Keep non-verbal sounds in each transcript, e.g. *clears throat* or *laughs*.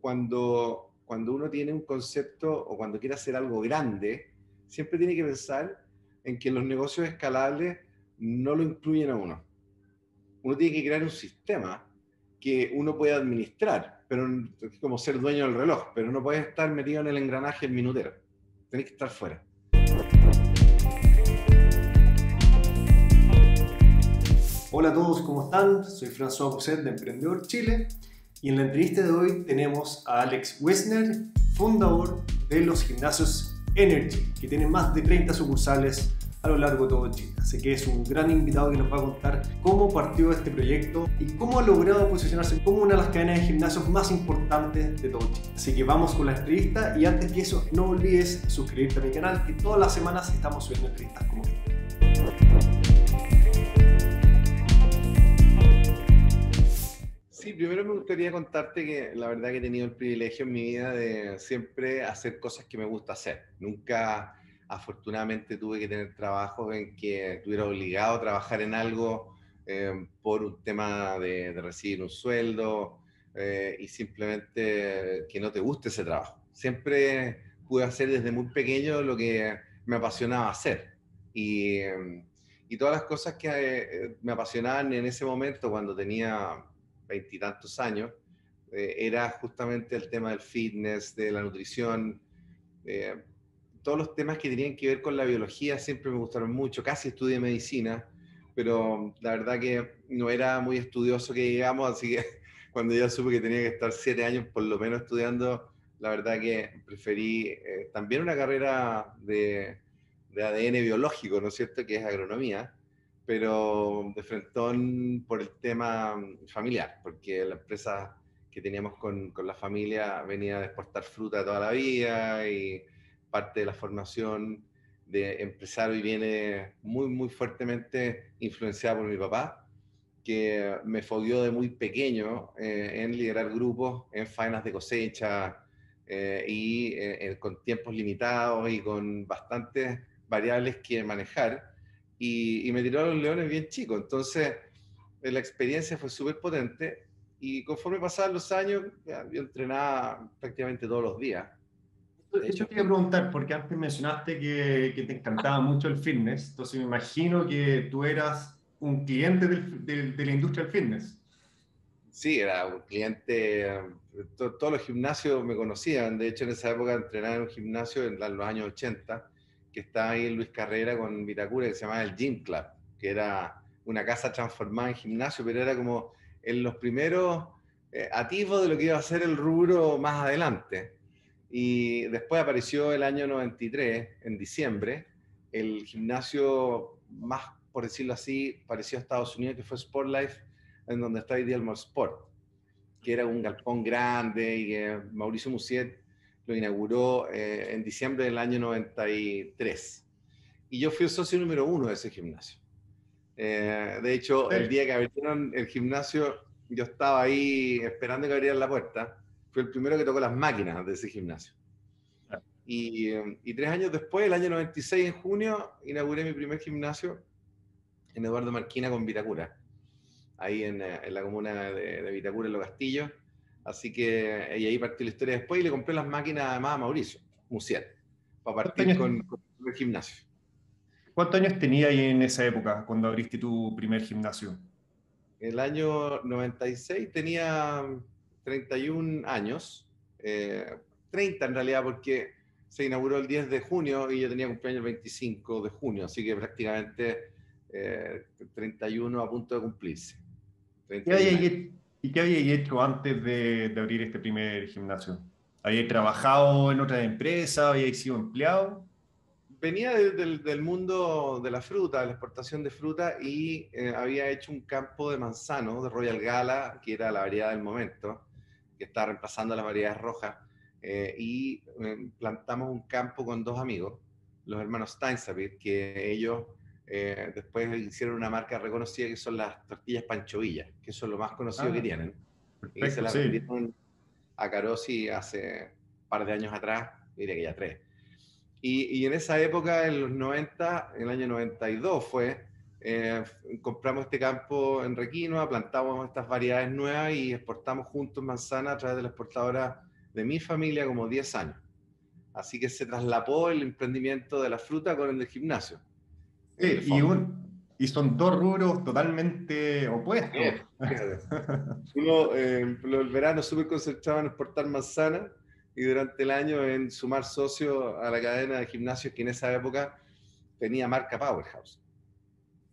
cuando, cuando uno tiene un concepto o cuando quiere hacer algo grande, siempre tiene que pensar en que los negocios escalables no lo incluyen a uno. Uno tiene que crear un sistema que uno pueda administrar, pero es como ser dueño del reloj, pero no puedes estar metido en el engranaje el minutero. Tenés que estar fuera. Hola a todos, ¿cómo están? Soy François Poset de Emprendedor Chile y en la entrevista de hoy tenemos a Alex Wessner, fundador de los gimnasios Energy, que tienen más de 30 sucursales a lo largo de todo Chile. Así que es un gran invitado que nos va a contar cómo partió este proyecto y cómo ha logrado posicionarse como una de las cadenas de gimnasios más importantes de todo Chile. Así que vamos con la entrevista y antes que eso no olvides suscribirte a mi canal que todas las semanas estamos subiendo entrevistas como esta. Sí, primero me gustaría contarte que la verdad que he tenido el privilegio en mi vida de siempre hacer cosas que me gusta hacer. Nunca, afortunadamente, tuve que tener trabajos en que estuviera obligado a trabajar en algo eh, por un tema de, recibir un sueldo eh, y simplemente que no te guste ese trabajo. Siempre pude hacer desde muy pequeño lo que me apasionaba hacer. Y, y todas las cosas que eh, me apasionaban en ese momento, cuando tenía veintitantos años, eh, era justamente el tema del fitness, de la nutrición, eh, todos los temas que tenían que ver con la biología siempre me gustaron mucho, casi estudié medicina, pero la verdad que no era muy estudioso que digamos, así que *laughs* cuando ya supe que tenía que estar siete años por lo menos estudiando, la verdad que preferí eh, también una carrera de, de ADN biológico, ¿no es cierto?, que es agronomía, pero de frentón por el tema familiar, porque la empresa que teníamos con, con, la familia venía de exportar fruta toda la vida y parte de la formación de empresario viene muy, muy fuertemente influenciada por mi papá, que me fogueó de muy pequeño eh, en liderar grupos, en faenas de cosecha eh, y eh, con tiempos limitados y con bastantes variables que manejar y, me tiró a los leones bien chico. Entonces, eh, la experiencia fue súper potente y conforme pasaban los años, yo entrenaba prácticamente todos los días. De hecho, quería preguntar, porque antes mencionaste que, que, te encantaba mucho el fitness, entonces me imagino que tú eras un cliente del, de la industria del fitness. Sí, era un cliente, todos los gimnasios me conocían, de hecho en esa época entrenaba en un gimnasio en los años 80 que está ahí en Luis Carrera con Vitacura, que se llamaba el Gym Club, que era una casa transformada en gimnasio, pero era como en los primeros eh, de lo que iba a ser el rubro más adelante. Y después apareció el año 93, en diciembre, el gimnasio más, por decirlo así, parecido a Estados Unidos, que fue Sport Life, en donde está hoy día el Sport, que era un galpón grande y que Mauricio Musiet lo inauguró eh, en diciembre del año 93. Y yo fui el socio número uno de ese gimnasio. Eh, de hecho, el día que abrieron el gimnasio, yo estaba ahí esperando que abrieran la puerta. Fui el primero que tocó las máquinas de ese gimnasio. Y, y, tres años después, el año 96, en junio, inauguré mi primer gimnasio en Eduardo Marquina con Vitacura, ahí en, eh, en la comuna de, de Vitacura, en Los Castillos. Así que y ahí partió la historia después y le compré las máquinas además a Mauricio, Musier, para partir con, el gimnasio. ¿Cuántos años tenía ahí en esa época cuando abriste tu primer gimnasio? El año 96 tenía 31 años, 30 eh, en realidad porque se inauguró el 10 de junio y yo tenía cumpleaños el 25 de junio, así que prácticamente 31 eh, a punto de cumplirse. ¿Y qué había hecho antes de, abrir este primer gimnasio? ¿Había trabajado en otra empresa? ¿Había sido empleado? Venía del mundo de la fruta, de la exportación de fruta, y eh, había hecho un campo de manzano de Royal Gala, que era la variedad del momento, que estaba reemplazando las variedades rojas. Eh, y eh, plantamos un campo con dos amigos, los hermanos Steinsabit, que ellos eh, después hicieron una marca reconocida que son las tortillas Panchovillas, que son lo más conocido que ah, tienen. y se las vendieron a Carosi hace un par de años atrás, diría que ya tres. Y, y, en esa época, en los 90, en el año 92 fue, eh, compramos este campo en Requinoa, plantamos estas variedades nuevas y exportamos juntos manzana a través de la exportadora de mi familia como 10 años. Así que se traslapó el emprendimiento de la fruta con el del gimnasio. Y, y, son dos rubros totalmente opuestos. Uno, eh, el verano súper concentrado en exportar manzana y durante el año en sumar socios a la cadena de gimnasios que en esa época tenía marca Powerhouse.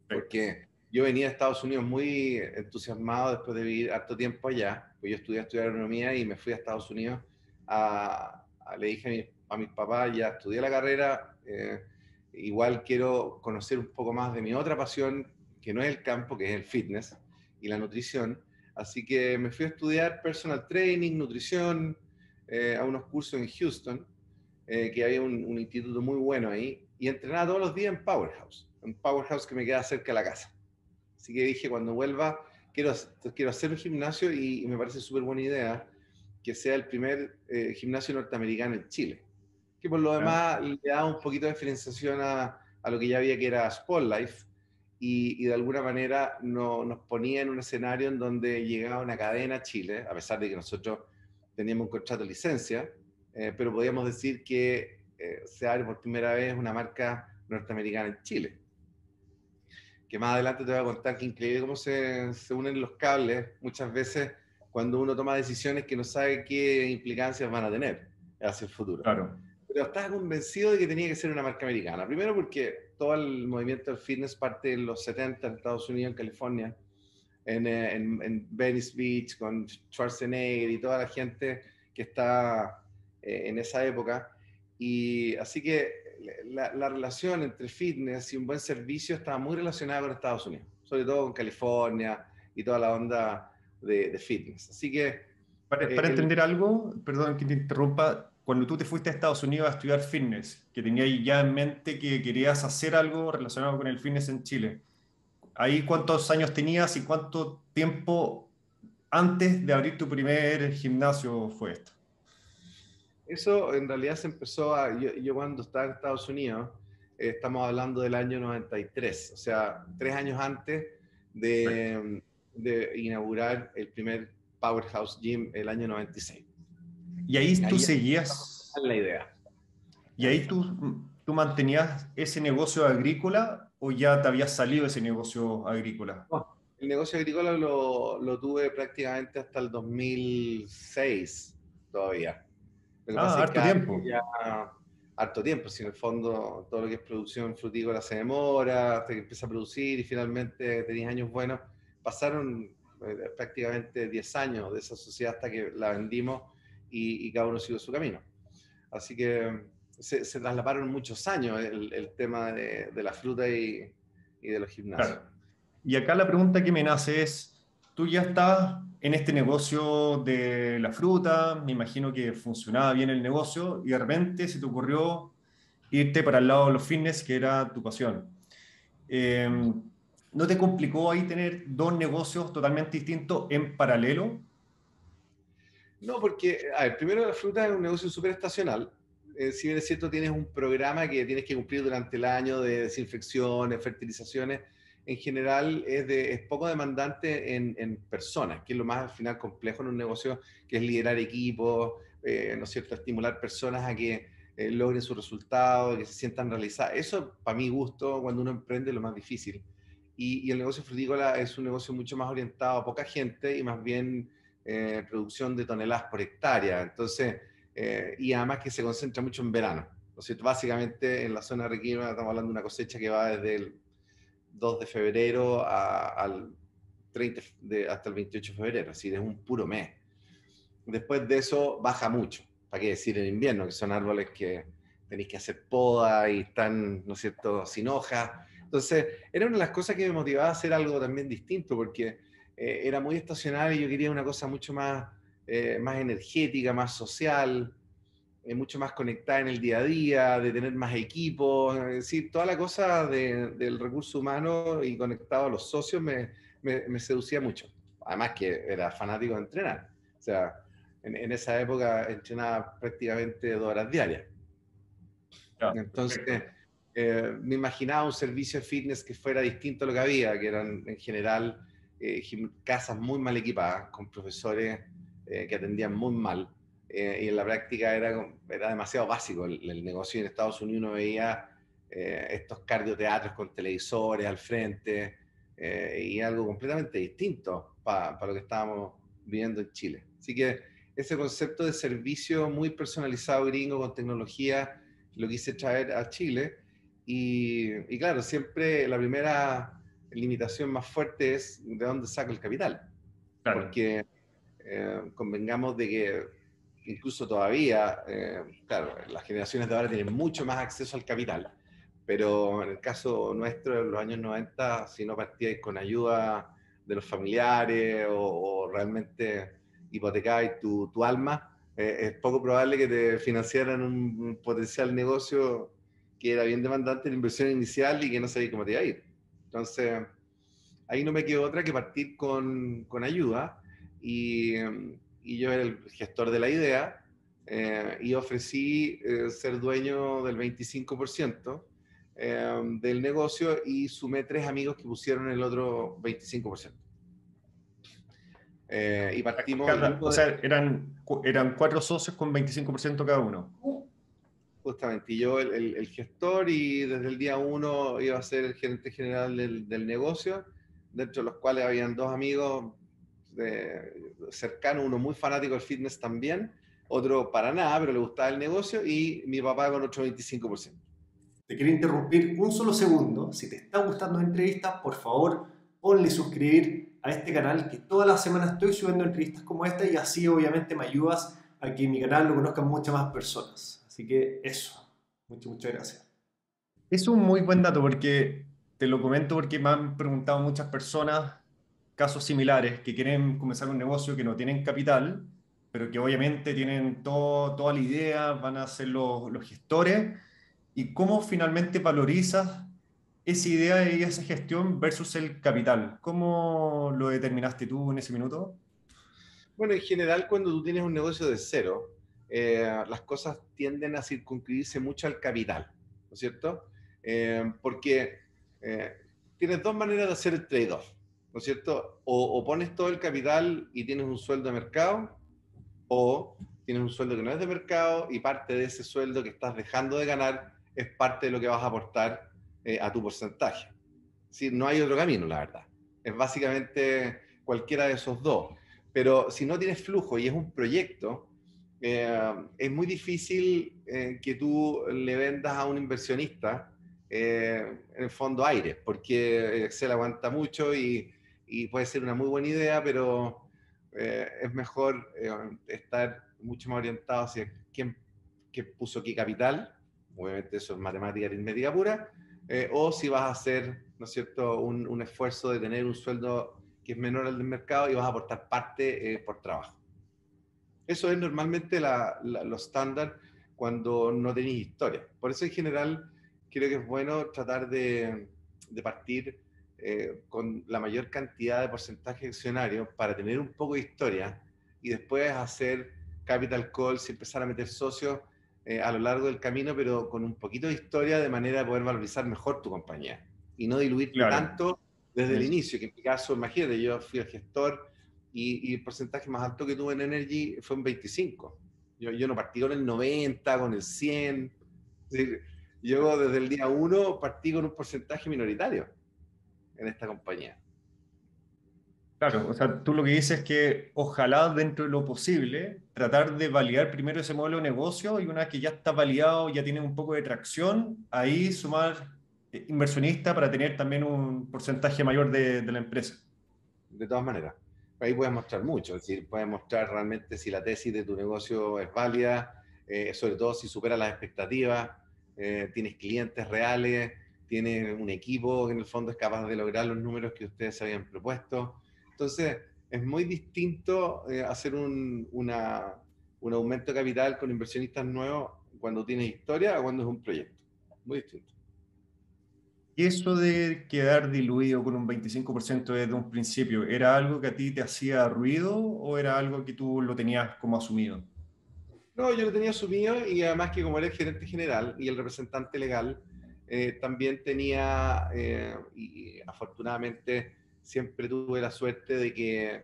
Porque yo venía a Estados Unidos muy entusiasmado después de vivir harto tiempo allá, pues yo estudié estudiar agronomía y me fui a Estados Unidos a, le dije a, mis papás, ya estudié la carrera, eh, igual quiero conocer un poco más de mi otra pasión, que no es el campo, que es el fitness y la nutrición. Así que me fui a estudiar personal training, nutrición, eh, a unos cursos en Houston, eh, que había un, instituto muy bueno ahí, y entrenaba todos los días en Powerhouse, un Powerhouse que me queda cerca de la casa. Así que dije, cuando vuelva, quiero, quiero hacer un gimnasio y, me parece súper buena idea que sea el primer eh, gimnasio norteamericano en Chile. Que por lo demás le da un poquito de diferenciación a, a, lo que ya había que era Spotlife y, y de alguna manera no, nos ponía en un escenario en donde llegaba una cadena a Chile, a pesar de que nosotros teníamos un contrato de licencia, eh, pero podíamos decir que eh, se abre por primera vez una marca norteamericana en Chile que más adelante te voy a contar que increíble cómo se, se, unen los cables muchas veces cuando uno toma decisiones que no sabe qué implicancias van a tener hacia el futuro. Claro. Pero estaba convencido de que tenía que ser una marca americana. Primero porque todo el movimiento del fitness parte de los 70 en Estados Unidos, en California, en, eh, en, en Venice Beach, con Schwarzenegger y toda la gente que está eh, en esa época. Y así que la, relación entre fitness y un buen servicio estaba muy relacionada con Estados Unidos, sobre todo con California y toda la onda de, fitness. Así que... Para, eh, entender algo, perdón que te interrumpa, cuando tú te fuiste a Estados Unidos a estudiar fitness, que tenías ya en mente que querías hacer algo relacionado con el fitness en Chile, ¿ahí cuántos años tenías y cuánto tiempo antes de abrir tu primer gimnasio fue esto? Eso en realidad se empezó a, yo, cuando estaba en Estados Unidos, eh, estamos hablando del año 93, o sea, tres años antes de, de, inaugurar el primer Powerhouse Gym el año 96. Y ahí tú seguías... La idea. ¿Y ahí tú, tú mantenías ese negocio agrícola o ya te habías salido ese negocio agrícola? el negocio agrícola lo, lo tuve prácticamente hasta el 2006 todavía ah, harto tiempo. Ya, harto tiempo, si en el fondo todo lo que es producción frutícola se demora hasta que empieza a producir y finalmente tenéis años buenos. Pasaron eh, prácticamente 10 años de esa sociedad hasta que la vendimos y, cada uno siguió su camino. Así que se, se trasladaron muchos años el, tema de, la fruta y, y de los gimnasios. Y acá la pregunta que me nace es, tú ya estás en este negocio de la fruta, me imagino que funcionaba bien el negocio y de repente se te ocurrió irte para el lado de los fitness, que era tu pasión. Em, ¿No te complicó ahí tener dos negocios totalmente distintos en paralelo? No, porque, a primero la fruta es un negocio súper estacional. Eh, si bien es cierto, tienes un programa que tienes que cumplir durante el año de desinfecciones, fertilizaciones, en general es, de, es poco demandante en, en, personas, que es lo más al final complejo en un negocio, que es liderar equipos, eh, ¿no cierto?, estimular personas a que eh, logren sus resultados, que se sientan realizadas. Eso, para mi gusto, cuando uno emprende, es lo más difícil. Y, el negocio frutícola es un negocio mucho más orientado a poca gente y más bien eh, producción de toneladas por hectárea. Entonces, y además que se concentra mucho en verano. ¿no es? Básicamente en la zona de estamos hablando de una cosecha que va desde el 2 de febrero al 30 de, hasta el 28 de febrero, así es un puro mes. Después de eso baja mucho, para qué decir en invierno, que son árboles que tenéis que hacer poda y están, ¿no es cierto?, sin hojas. Entonces, era una de las cosas que me motivaba a hacer algo también distinto, porque eh, era muy estacional y yo quería una cosa mucho más, eh, más energética, más social, mucho más conectada en el día a día, de tener más equipos, es decir, toda la cosa de, del recurso humano y conectado a los socios me, me, seducía mucho. Además que era fanático de entrenar. O sea, en, en esa época entrenaba prácticamente dos horas diarias. Entonces, eh, me imaginaba un servicio de fitness que fuera distinto a lo que había, que eran en general eh, casas muy mal equipadas, con profesores eh, que atendían muy mal eh, y en la práctica era, era demasiado básico el, negocio. En Estados Unidos uno veía eh, estos cardioteatros con televisores al frente eh, y algo completamente distinto para lo que estábamos viviendo en Chile. Así que ese concepto de servicio muy personalizado gringo con tecnología lo quise traer a Chile. Y, y claro, siempre la primera limitación más fuerte es de dónde saca el capital. Porque convengamos de que incluso todavía, eh, claro, las generaciones de ahora tienen mucho más acceso al capital, pero en el caso nuestro, en los años 90, si no partíais con ayuda de los familiares o, realmente hipotecabais tu, tu alma, eh, es poco probable que te financiaran un, potencial negocio que era bien demandante en inversión inicial y que no sabía cómo te iba a ir. Entonces, ahí no me quedó otra que partir con, con ayuda y y yo era el gestor de la idea eh, y ofrecí eh, ser dueño del 25% eh, del negocio y sumé tres amigos que pusieron el otro 25%. y partimos... o sea, eran, eran cuatro socios con 25% cada uno. Justamente, y yo el, el, gestor y desde el día uno iba a ser el gerente general del, del negocio, dentro de los cuales habían dos amigos cercano, uno muy fanático del fitness también, otro para nada, pero le gustaba el negocio, y mi papá con otro 25%. Te quiero interrumpir un solo segundo. Si te está gustando la entrevista, por favor, ponle suscribir a este canal, que todas las semanas estoy subiendo entrevistas como esta y así obviamente me ayudas a que mi canal lo conozcan muchas más personas. Así que eso. Muchas, muchas gracias. Es un muy buen dato porque te lo comento porque me han preguntado muchas personas casos similares que quieren comenzar un negocio que no tienen capital, pero que obviamente tienen todo, toda la idea, van a ser los, los gestores, y cómo finalmente valorizas esa idea y esa gestión versus el capital. ¿Cómo lo determinaste tú en ese minuto? Bueno, en general cuando tú tienes un negocio de cero, eh, las cosas tienden a circunscribirse mucho al capital, ¿no es cierto? Eh, porque eh, tienes dos maneras de hacer el trade-off. ¿no es cierto? O, pones todo el capital y tienes un sueldo de mercado, o tienes un sueldo que no es de mercado y parte de ese sueldo que estás dejando de ganar es parte de lo que vas a aportar eh, a tu porcentaje. Si no hay otro camino, la verdad. Es básicamente cualquiera de esos dos. Pero si no tienes flujo y es un proyecto, eh, es muy difícil eh, que tú le vendas a un inversionista en el fondo aire, porque Excel aguanta mucho y, puede ser una muy buena idea, pero eh, es mejor eh, estar mucho más orientado hacia quién, puso qué capital, obviamente eso es matemática aritmética pura, eh, o si vas a hacer, ¿no es cierto?, un, esfuerzo de tener un sueldo que es menor al del mercado y vas a aportar parte por trabajo. Eso es normalmente la, lo estándar cuando no tenéis historia. Por eso en general creo que es bueno tratar de, de partir eh, con la mayor cantidad de porcentaje accionario para tener un poco de historia y después hacer capital calls y empezar a meter socios eh, a lo largo del camino, pero con un poquito de historia de manera de poder valorizar mejor tu compañía y no diluir tanto desde el inicio, que en mi caso, imagínate, yo fui el gestor y, el porcentaje más alto que tuve en Energy fue un 25. Yo, yo no partí con el 90, con el 100. yo desde el día 1 partí con un porcentaje minoritario en esta compañía. Claro, o sea, tú lo que dices es que ojalá dentro de lo posible tratar de validar primero ese modelo de negocio y una vez que ya está validado, ya tiene un poco de tracción, ahí sumar eh, inversionista para tener también un porcentaje mayor de, de la empresa. De todas maneras, ahí puedes mostrar mucho, es decir, puedes mostrar realmente si la tesis de tu negocio es válida, eh, sobre todo si supera las expectativas, eh, tienes clientes reales, tiene un equipo que en el fondo es capaz de lograr los números que ustedes habían propuesto. Entonces, es muy distinto eh, hacer un, un aumento de capital con inversionistas nuevos cuando tienes historia o cuando es un proyecto. Muy distinto. ¿Y eso de quedar diluido con un 25% desde un principio, era algo que a ti te hacía ruido o era algo que tú lo tenías como asumido? No, yo lo tenía asumido y además que como era el gerente general y el representante legal, eh, también tenía, eh, y afortunadamente siempre tuve la suerte de que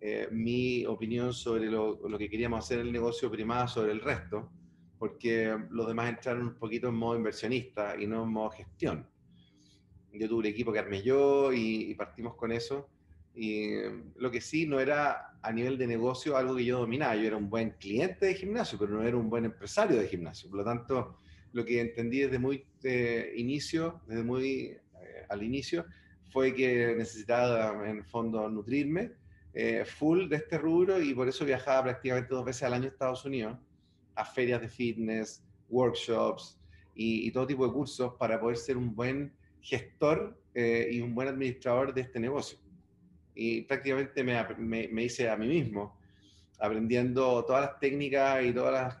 eh, mi opinión sobre lo, lo, que queríamos hacer en el negocio primaba sobre el resto, porque los demás entraron un poquito en modo inversionista y no en modo gestión. Yo tuve un equipo que armé yo y, y partimos con eso. Y lo que sí no era a nivel de negocio algo que yo dominaba. Yo era un buen cliente de gimnasio, pero no era un buen empresario de gimnasio. Por lo tanto, lo que entendí desde muy eh, inicio, desde muy eh, al inicio, fue que necesitaba en el fondo nutrirme eh, full de este rubro y por eso viajaba prácticamente dos veces al año a Estados Unidos a ferias de fitness, workshops y, todo tipo de cursos para poder ser un buen gestor y un buen administrador de este negocio. Y prácticamente me, me, me hice a mí mismo, aprendiendo todas las técnicas y todas las,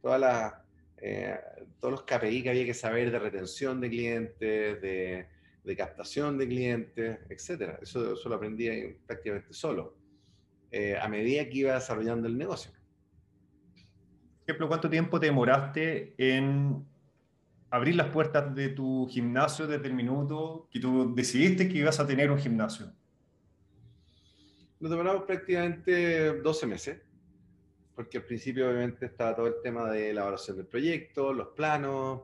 todas las eh, todos los KPI que había que saber de retención de clientes, de, captación de clientes, etc. Eso, eso lo aprendí prácticamente solo, eh, a medida que iba desarrollando el negocio. Por ejemplo, ¿cuánto tiempo te demoraste en abrir las puertas de tu gimnasio desde el minuto que tú decidiste que ibas a tener un gimnasio? Nos demoramos prácticamente 12 meses porque al principio obviamente estaba todo el tema de elaboración del proyecto, los planos,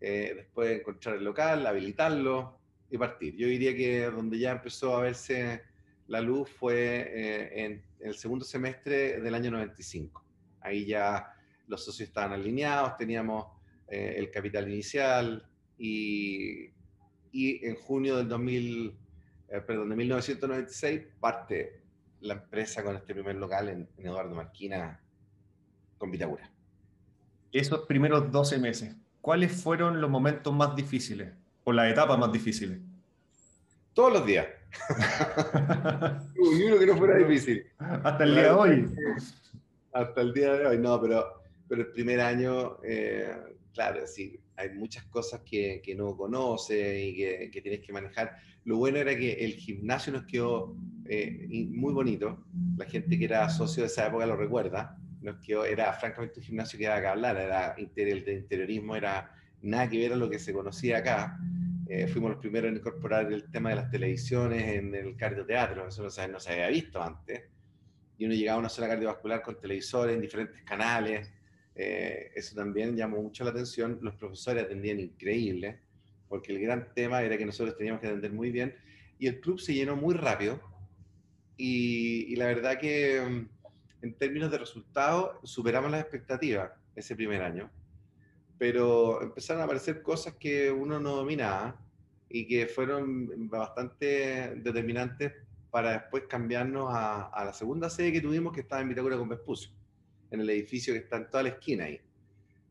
eh, después encontrar el local, habilitarlo y partir. Yo diría que donde ya empezó a verse la luz fue eh, en, el segundo semestre del año 95. Ahí ya los socios estaban alineados, teníamos eh, el capital inicial y, y en junio del 2000, perdón, de 1996 parte la empresa con este primer local en, Eduardo Marquina con Vitagura. Esos primeros 12 meses, ¿cuáles fueron los momentos más difíciles o las etapas más difíciles? Todos los días. *laughs* Uy, uno que no fuera difícil. Hasta el día de hoy. Hasta el día de hoy, no, pero, pero el primer año, eh, claro, sí, hay muchas cosas que, que no conoce y que, que, tienes que manejar. Lo bueno era que el gimnasio nos quedó eh, muy bonito. La gente que era socio de esa época lo recuerda. Nos quedó, era francamente un gimnasio que daba que hablar, era el de interiorismo era nada que ver a lo que se conocía acá. Eh, fuimos los primeros en incorporar el tema de las televisiones en el cardioteatro, eso no se, no se había visto antes. Y uno llegaba a una zona cardiovascular con televisores en diferentes canales. Eh, eso también llamó mucho la atención. Los profesores atendían increíble, porque el gran tema era que nosotros teníamos que atender muy bien. Y el club se llenó muy rápido y, la verdad que mm, en términos de resultados superamos las expectativas ese primer año, pero empezaron a aparecer cosas que uno no dominaba y que fueron bastante determinantes para después cambiarnos a, la segunda sede que tuvimos, que estaba en Vitacura con Vespucio, en el edificio que está en toda la esquina ahí.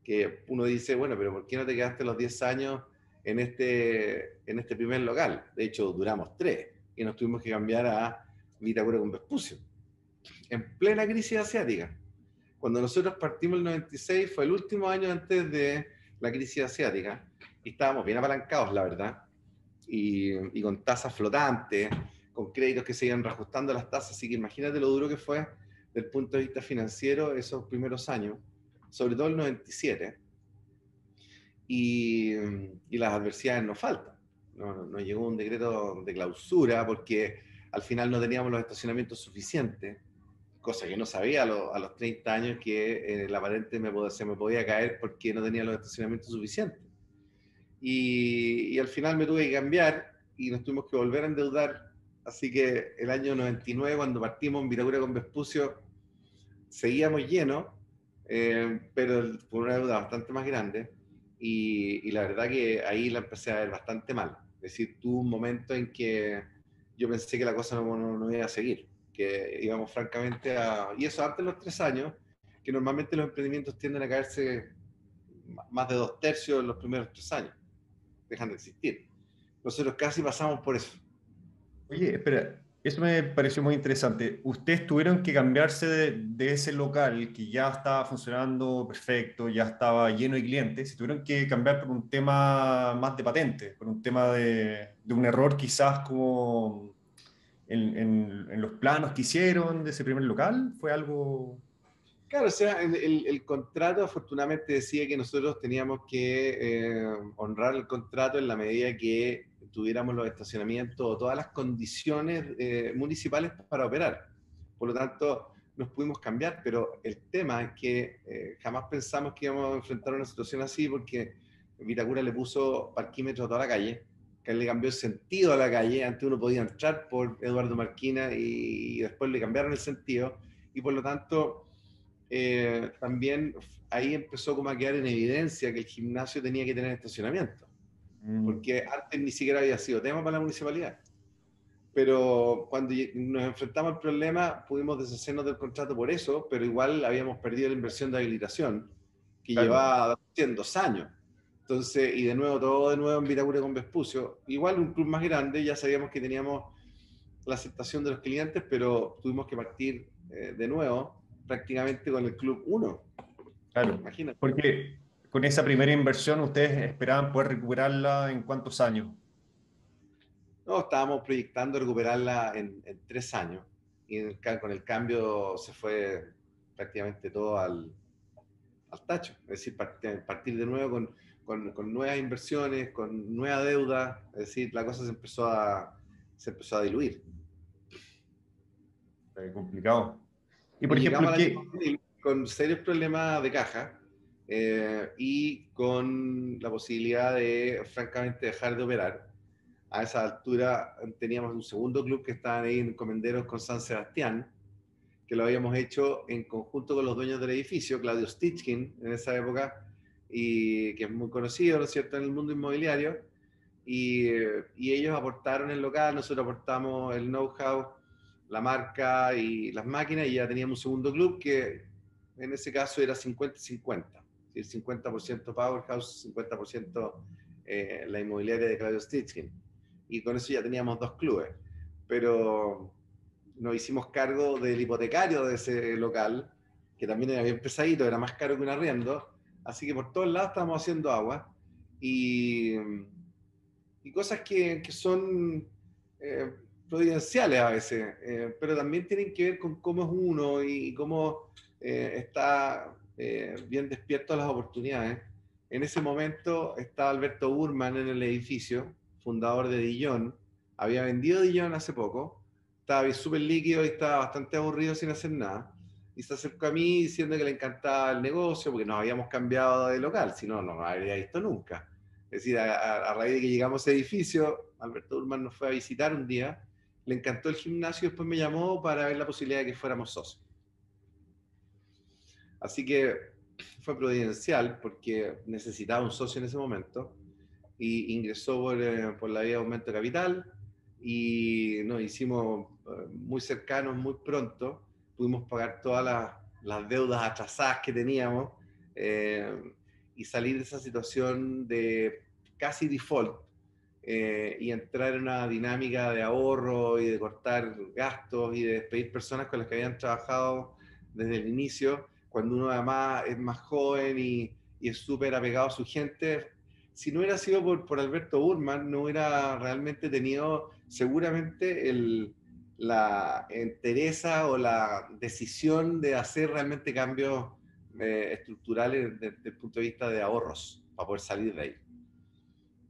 Que uno dice, bueno, pero ¿por qué no te quedaste los 10 años en este, en este primer local? De hecho, duramos tres y nos tuvimos que cambiar a Vitacura con Vespucio, en plena crisis asiática. Cuando nosotros partimos el 96 fue el último año antes de la crisis asiática y estábamos bien apalancados, la verdad, y, y con tasas flotantes, con créditos que se iban reajustando las tasas, así que imagínate lo duro que fue desde el punto de vista financiero esos primeros años, sobre todo el 97, y, y las adversidades no faltan. Nos no llegó un decreto de clausura porque al final no teníamos los estacionamientos suficientes, cosa que no sabía a, los 30 años que el aparente me, se me podía caer porque no tenía los estacionamientos suficientes. Y, al final me tuve que cambiar y nos tuvimos que volver a endeudar. Así que el año 99, cuando partimos en Vitacura con Vespucio, seguíamos llenos, eh, pero por una deuda bastante más grande. Y, la verdad que ahí la empecé a ver bastante mal. Es decir, tuvo un momento en que yo pensé que la cosa no, no, iba a seguir, que íbamos francamente a... Y eso antes de los tres años, que normalmente los emprendimientos tienden a caerse más de dos tercios en los primeros tres años, dejan de existir. Nosotros casi pasamos por eso. Oye, espera, eso me pareció muy interesante. Ustedes tuvieron que cambiarse de, ese local que ya estaba funcionando perfecto, ya estaba lleno de clientes, y tuvieron que cambiar por un tema más de patente, por un tema de, un error quizás como en, los planos que hicieron de ese primer local. ¿Fue algo...? Claro, o sea, el, contrato afortunadamente decía que nosotros teníamos que eh, honrar el contrato en la medida que tuviéramos los estacionamientos o todas las condiciones eh, municipales para operar. Por lo tanto, nos pudimos cambiar, pero el tema es que eh, jamás pensamos que íbamos a enfrentar una situación así porque Vitacura le puso parquímetro a toda la calle, que le cambió el sentido a la calle. Antes uno podía entrar por Eduardo Marquina y, después le cambiaron el sentido y por lo tanto eh, también ahí empezó como a quedar en evidencia que el gimnasio tenía que tener estacionamiento, mm. porque antes ni siquiera había sido tema para la municipalidad. Pero cuando nos enfrentamos al problema pudimos deshacernos del contrato por eso, pero igual habíamos perdido la inversión de habilitación que llevaba dos años. Entonces, y de nuevo, todo de nuevo en Vitacura con Vespucio. Igual un club más grande, ya sabíamos que teníamos la aceptación de los clientes, pero tuvimos que partir eh, de nuevo prácticamente con el Club 1. Claro, imagínate. Porque con esa primera inversión ustedes esperaban poder recuperarla en cuántos años? No, estábamos proyectando recuperarla en, tres años y con el cambio se fue prácticamente todo al, al tacho. Es decir, partir, de nuevo con, con, con, nuevas inversiones, con nueva deuda, es decir, la cosa se empezó a, se empezó a diluir. Es complicado. Y por ejemplo, con serios problemas de caja eh, y con la posibilidad de, francamente, dejar de operar. A esa altura teníamos un segundo club que estaba ahí en Comenderos con San Sebastián, que lo habíamos hecho en conjunto con los dueños del edificio, Claudio Stichkin, en esa época, y que es muy conocido, ¿no es cierto?, en el mundo inmobiliario. Y, y ellos aportaron el local, nosotros aportamos el know-how la marca y las máquinas y ya teníamos un segundo club que en ese caso era 50-50, el 50% Powerhouse, 50% eh, la inmobiliaria de Claudio Stitching. Y con eso ya teníamos dos clubes. Pero nos hicimos cargo del hipotecario de ese local, que también era bien pesadito, era más caro que un arriendo. Así que por todos lados estábamos haciendo agua. Y, cosas que, que son eh, providenciales a veces, eh, pero también tienen que ver con cómo es uno y cómo eh, está eh, bien despierto a las oportunidades. En ese momento estaba Alberto Burman en el edificio, fundador de Dillon. Había vendido Dillon hace poco, estaba súper líquido y estaba bastante aburrido sin hacer nada. Y se acercó a mí diciendo que le encantaba el negocio porque nos habíamos cambiado de local, si no, no nos habría visto nunca. Es decir, a, a raíz de que llegamos a ese edificio, Alberto Burman nos fue a visitar un día le encantó el gimnasio y después me llamó para ver la posibilidad de que fuéramos socios. Así que fue providencial porque necesitaba un socio en ese momento y ingresó por, eh, la vía de aumento de capital y nos hicimos eh, muy cercanos muy pronto. Pudimos pagar todas las, deudas atrasadas que teníamos eh, y salir de esa situación de casi default eh, y entrar en una dinámica de ahorro y de cortar gastos y de despedir personas con las que habían trabajado desde el inicio, cuando uno además es más joven y, y es súper apegado a su gente. Si no hubiera sido por, por Alberto Burman, no hubiera realmente tenido seguramente el, la entereza o la decisión de hacer realmente cambios eh, estructurales desde el punto de vista de ahorros para poder salir de ahí.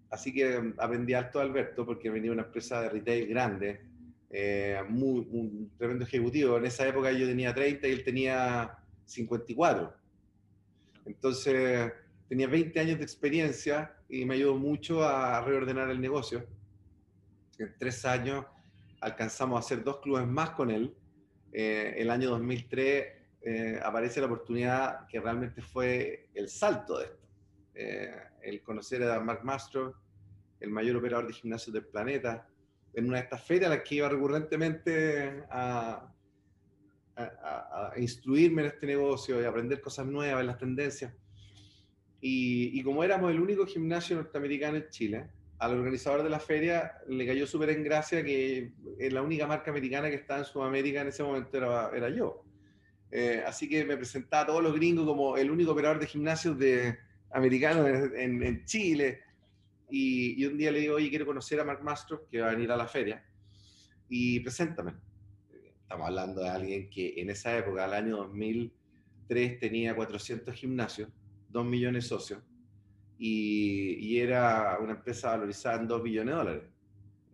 Así que aprendí alto Alberto porque venía una empresa de retail grande, eh, muy, un tremendo ejecutivo. En esa época yo tenía 30 y él tenía 54. Entonces tenía 20 años de experiencia y me ayudó mucho a reordenar el negocio. En tres años alcanzamos a hacer dos clubes más con él. Eh, el año 2003 eh, aparece la oportunidad que realmente fue el salto de esto. Eh, el conocer a Mark Mastro, el mayor operador de gimnasios del planeta, en una de estas ferias a las que iba recurrentemente a, instruirme en este negocio y aprender cosas nuevas, las tendencias. Y, como éramos el único gimnasio norteamericano en Chile, al organizador de la feria le cayó súper en gracia que la única marca americana que estaba en Sudamérica en ese momento era, era yo. Eh, así que me presentaba a todos los gringos como el único operador de gimnasios de, americano en, Chile. Y, un día le digo, oye, quiero conocer a Mark Mastro, que va a venir a la feria, y preséntame. Estamos hablando de alguien que en esa época, al año 2003, tenía 400 gimnasios, 2 millones de socios, y, era una empresa valorizada en 2 billones de dólares.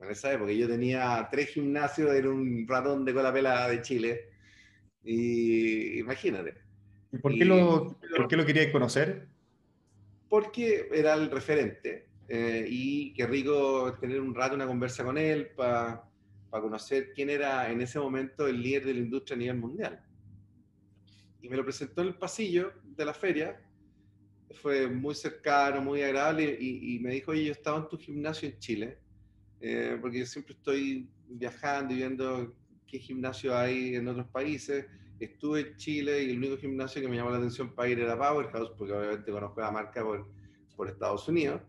en esa época. Yo tenía tres gimnasios, era un ratón de cola pelada de Chile. Y imagínate. ¿Y por qué, lo, ¿por qué lo querías conocer? Porque era el referente. Eh, y qué rico tener un rato, una conversa con él para conocer quién era en ese momento el líder de la industria a nivel mundial. Y me lo presentó en el pasillo de la feria. Fue muy cercano, muy agradable y, me dijo, oye, yo estaba en tu gimnasio en Chile, eh, porque yo siempre estoy viajando y viendo qué gimnasio hay en otros países. Estuve en Chile y el único gimnasio que me llamó la atención para ir era Powerhouse, porque obviamente conozco la marca por, por Estados Unidos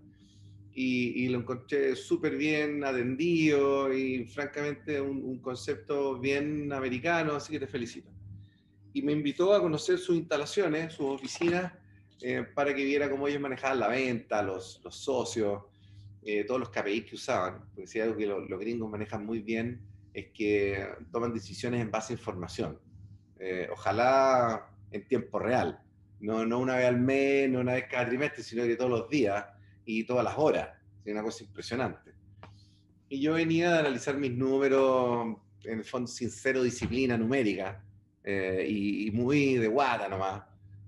y, lo encontré súper bien atendido y francamente un, concepto bien americano, así que te felicito. Y me invitó a conocer sus instalaciones, sus oficinas, eh, para que viera cómo ellos manejaban la venta, los, los socios, eh, todos los KPIs que usaban. Porque si algo que los gringos manejan muy bien es que toman decisiones en base a información. Eh, ojalá en tiempo real, no, no una vez al mes, no una vez cada trimestre, sino que todos los días y todas las horas. Es una cosa impresionante. Y yo venía a analizar mis números, en el fondo, sin cero disciplina numérica eh, y, muy de guata nomás.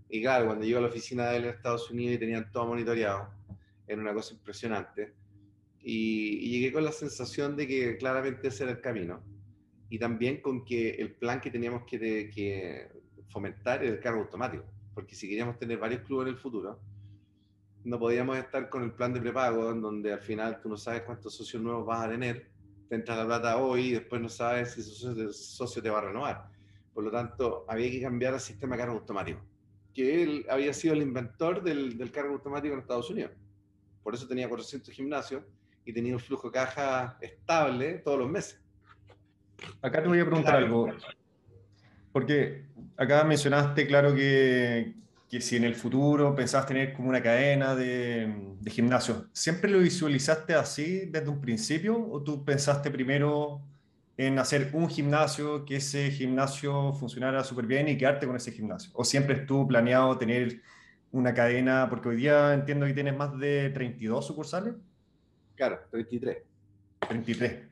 Y claro, cuando llego a la oficina de él en Estados Unidos y tenían todo monitoreado, era una cosa impresionante. Y, llegué con la sensación de que claramente ese era el camino. Y también con que el plan que teníamos que, que fomentar era el cargo automático. Porque si queríamos tener varios clubes en el futuro, no podíamos estar con el plan de prepago, en donde al final tú no sabes cuántos socios nuevos vas a tener, te entra la plata hoy y después no sabes si ese socio te va a renovar. Por lo tanto, había que cambiar al sistema de cargo automático, que él había sido el inventor del, del cargo automático en Estados Unidos. Por eso tenía 400 gimnasios y tenía un flujo de caja estable todos los meses. Acá te voy a preguntar algo, porque acá mencionaste, claro, que, que si en el futuro pensabas tener como una cadena de, de gimnasios, ¿siempre lo visualizaste así desde un principio o tú pensaste primero en hacer un gimnasio, que ese gimnasio funcionara súper bien y quedarte con ese gimnasio? ¿O siempre estuvo planeado tener una cadena, porque hoy día entiendo que tienes más de 32 sucursales? Claro, 33. 33.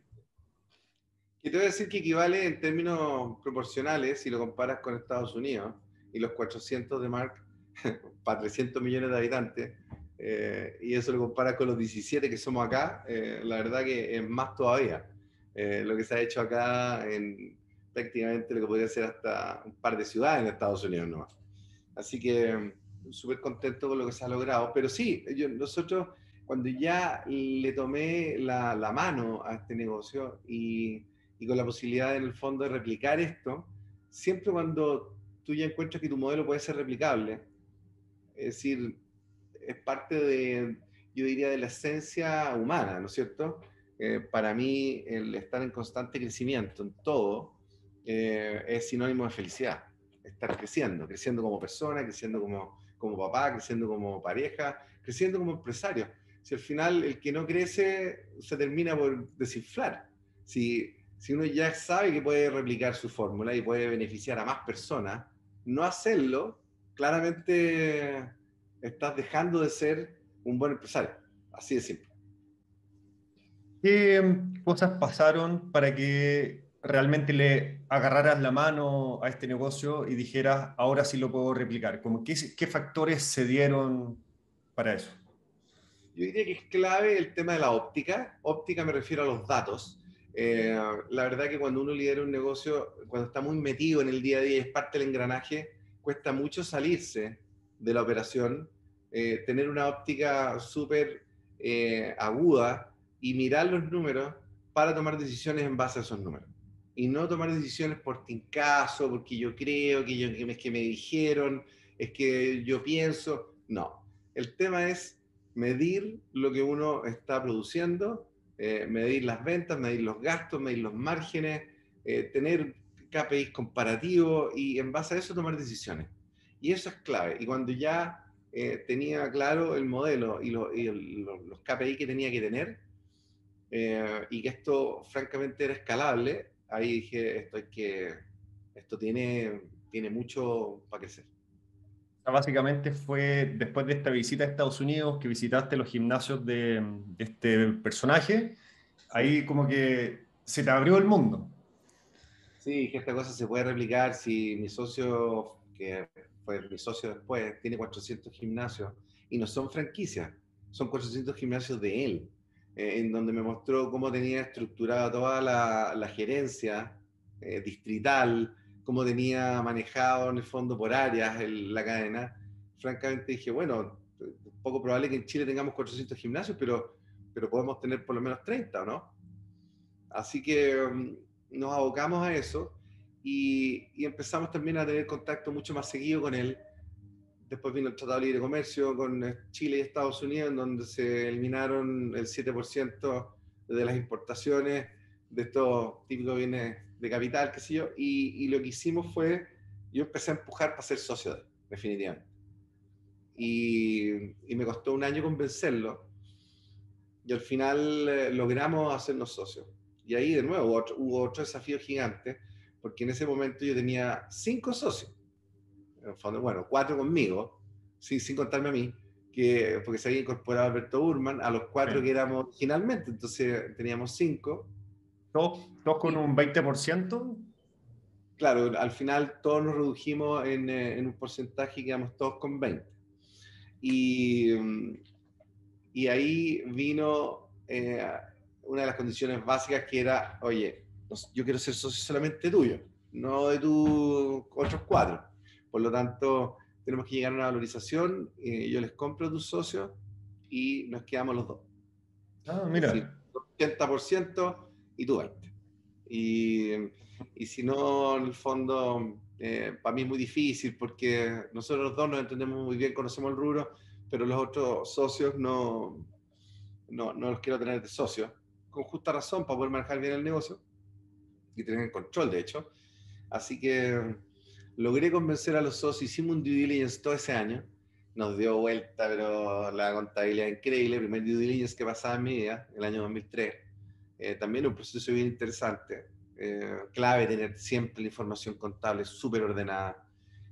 Y te voy a decir que equivale en términos proporcionales si lo comparas con Estados Unidos y los 400 de Mark *laughs* para 300 millones de habitantes, eh, y eso lo compara con los 17 que somos acá, eh, la verdad que es más todavía. Eh, lo que se ha hecho acá en prácticamente lo que podría ser hasta un par de ciudades en Estados Unidos ¿no? Así que súper contento con lo que se ha logrado. Pero sí, yo, nosotros cuando ya le tomé la, la mano a este negocio y, y, con la posibilidad en el fondo de replicar esto, siempre cuando tú ya encuentras que tu modelo puede ser replicable, es decir, es parte de, yo diría, de la esencia humana, ¿no es cierto? Eh, para mí, el estar en constante crecimiento en todo eh, es sinónimo de felicidad. Estar creciendo, creciendo como persona, creciendo como, como papá, creciendo como pareja, creciendo como empresario. Si al final el que no crece se termina por desinflar. Si, si uno ya sabe que puede replicar su fórmula y puede beneficiar a más personas, no hacerlo claramente estás dejando de ser un buen empresario. Así de simple. ¿Qué em, cosas pasaron para que realmente le agarraras la mano a este negocio y dijeras, ahora sí lo puedo replicar? Como, ¿qué, ¿Qué factores se dieron para eso? Yo diría que es clave el tema de la óptica. Óptica me refiero a los datos. Eh, la verdad que cuando uno lidera un negocio, cuando está muy metido en el día a día es parte del engranaje, cuesta mucho salirse de la operación, eh, tener una óptica súper eh, aguda y mirar los números para tomar decisiones en base a esos números. Y no tomar decisiones por caso, porque yo creo, que, yo, es que me dijeron, es que yo pienso. No, el tema es medir lo que uno está produciendo, eh, medir las ventas, medir los gastos, medir los márgenes, tener KPIs comparativos y en base a eso tomar decisiones. Y eso es clave. Y cuando ya eh, tenía claro el modelo y, los KPI que tenía que tener, eh, y que esto francamente era escalable, ahí dije, esto, es que, esto tiene, tiene mucho para crecer. Básicamente fue después de esta visita a Estados Unidos que visitaste los gimnasios de, de este personaje ahí como que se te abrió el mundo. Sí, que esta cosa se puede replicar si mi socio, que fue mi socio después, tiene 400 gimnasios y no son franquicias, son 400 gimnasios de él, eh, en donde me mostró cómo tenía estructurada toda la, gerencia eh, distrital, cómo tenía manejado en el fondo por áreas la cadena. Francamente dije, bueno, poco probable que en Chile tengamos 400 gimnasios, pero, pero podemos tener por lo menos 30, ¿no? Así que mm, nos abocamos a eso y, empezamos también a tener contacto mucho más seguido con él. Después vino el Tratado de Comercio con Chile y Estados Unidos, en donde se eliminaron el 7% de las importaciones de estos típicos bienes de capital, qué sé yo, y, lo que hicimos fue, yo empecé a empujar para ser socio definitivamente. Y, y, me costó un año convencerlo, y al final eh, logramos hacernos socios. Y ahí de nuevo hubo otro desafío gigante, porque en ese momento yo tenía cinco socios, bueno, cuatro conmigo, sin, sin contarme a mí, que, porque se había incorporado Alberto Urman, a los cuatro que éramos originalmente, entonces teníamos cinco. ¿Todos, con un 20%? Claro, al final todos nos redujimos en, eh, en un porcentaje y quedamos todos con 20. Y, y ahí vino eh, una de las condiciones básicas que era, oye, yo quiero ser socio solamente tuyo, no de tus otros cuatro. Por lo tanto, tenemos que llegar a una valorización, eh, yo les compro a tus socios y nos quedamos los dos. Ah, mira. 80% y tú 20. Y, y si no, en el fondo, eh, para mí es muy difícil porque nosotros los dos nos entendemos muy bien, conocemos el rubro, pero los otros socios no, no, no los quiero tener de socios con justa razón para poder manejar bien el negocio y tener control, de hecho. Así que logré convencer a los socios, hicimos un due diligence todo ese año, nos dio vuelta, pero la contabilidad increíble, el primer due diligence que pasaba en mi vida, el año 2003. Eh, también un proceso bien interesante, eh, clave tener siempre la información contable súper ordenada.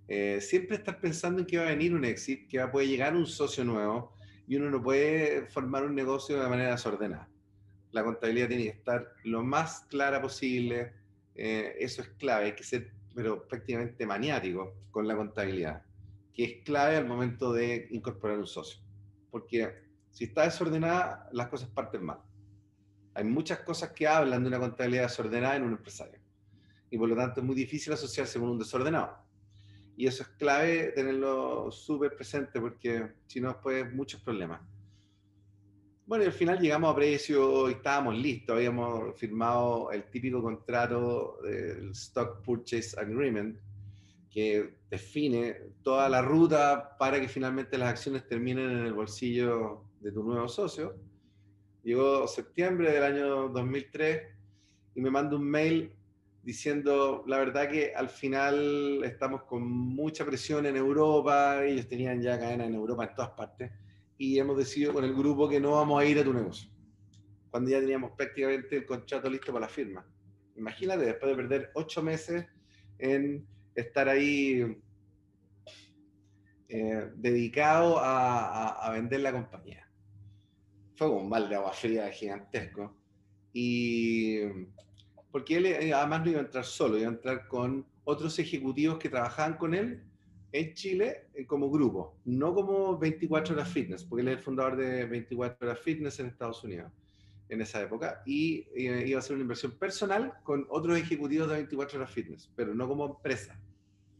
Eh, siempre estar pensando en que va a venir un exit, que va a poder llegar un socio nuevo y uno no puede formar un negocio de manera desordenada la contabilidad tiene que estar lo más clara posible. Eh, eso es clave, hay que ser pero prácticamente maniático con la contabilidad, que es clave al momento de incorporar un socio. Porque si está desordenada, las cosas parten mal. Hay muchas cosas que hablan de una contabilidad desordenada en un empresario. Y por lo tanto es muy difícil asociarse con un desordenado. Y eso es clave tenerlo súper presente porque si no, después muchos problemas. Bueno, y al final llegamos a precio y estábamos listos. Habíamos firmado el típico contrato del Stock Purchase Agreement, que define toda la ruta para que finalmente las acciones terminen en el bolsillo de tu nuevo socio. Llegó septiembre del año 2003 y me manda un mail diciendo, la verdad que al final estamos con mucha presión en Europa, ellos tenían ya cadena en Europa en todas partes y hemos decidido con el grupo que no vamos a ir a tu negocio. Cuando ya teníamos prácticamente el contrato listo para la firma. Imagínate, después de perder ocho meses en estar ahí eh, dedicado a, a, vender la compañía. Fue como un mal de agua fría gigantesco. Y porque él eh, además no iba a entrar solo, iba a entrar con otros ejecutivos que trabajaban con él en Chile eh, como grupo, no como 24 horas fitness, porque él es el fundador de 24 horas fitness en Estados Unidos en esa época, y eh, iba a ser una inversión personal con otros ejecutivos de 24 horas fitness, pero no como empresa.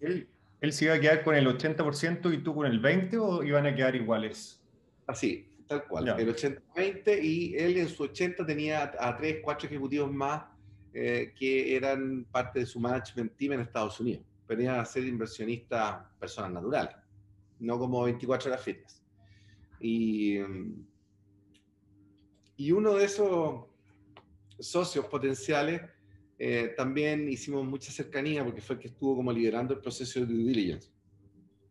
¿Él, él se iba a quedar con el 80% y tú con el 20% o iban a quedar iguales? Así, tal cual. El 80-20 y él en su 80 tenía a 3, 4 ejecutivos más eh, que eran parte de su management team en Estados Unidos venían a ser inversionistas personas naturales, no como 24 horas fitness. Y, y uno de esos socios potenciales eh, también hicimos mucha cercanía porque fue el que estuvo como liderando el proceso de due diligence.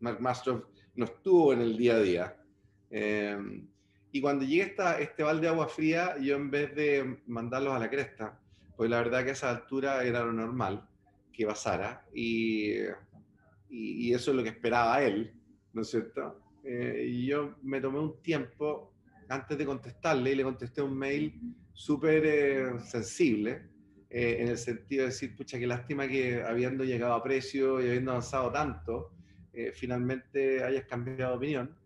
Mark Mastrov no estuvo en el día a día. Eh, y cuando llegué esta, este balde de agua fría, yo en vez de mandarlos a la cresta, pues la verdad que a esa altura era lo normal, que pasara y, y, eso es lo que esperaba él, ¿no es cierto? Eh, y yo me tomé un tiempo antes de contestarle, le contesté un mail súper eh, sensible, eh, en el sentido de decir, pucha, qué lástima que habiendo llegado a precio y habiendo avanzado tanto, eh, finalmente hayas cambiado de opinión.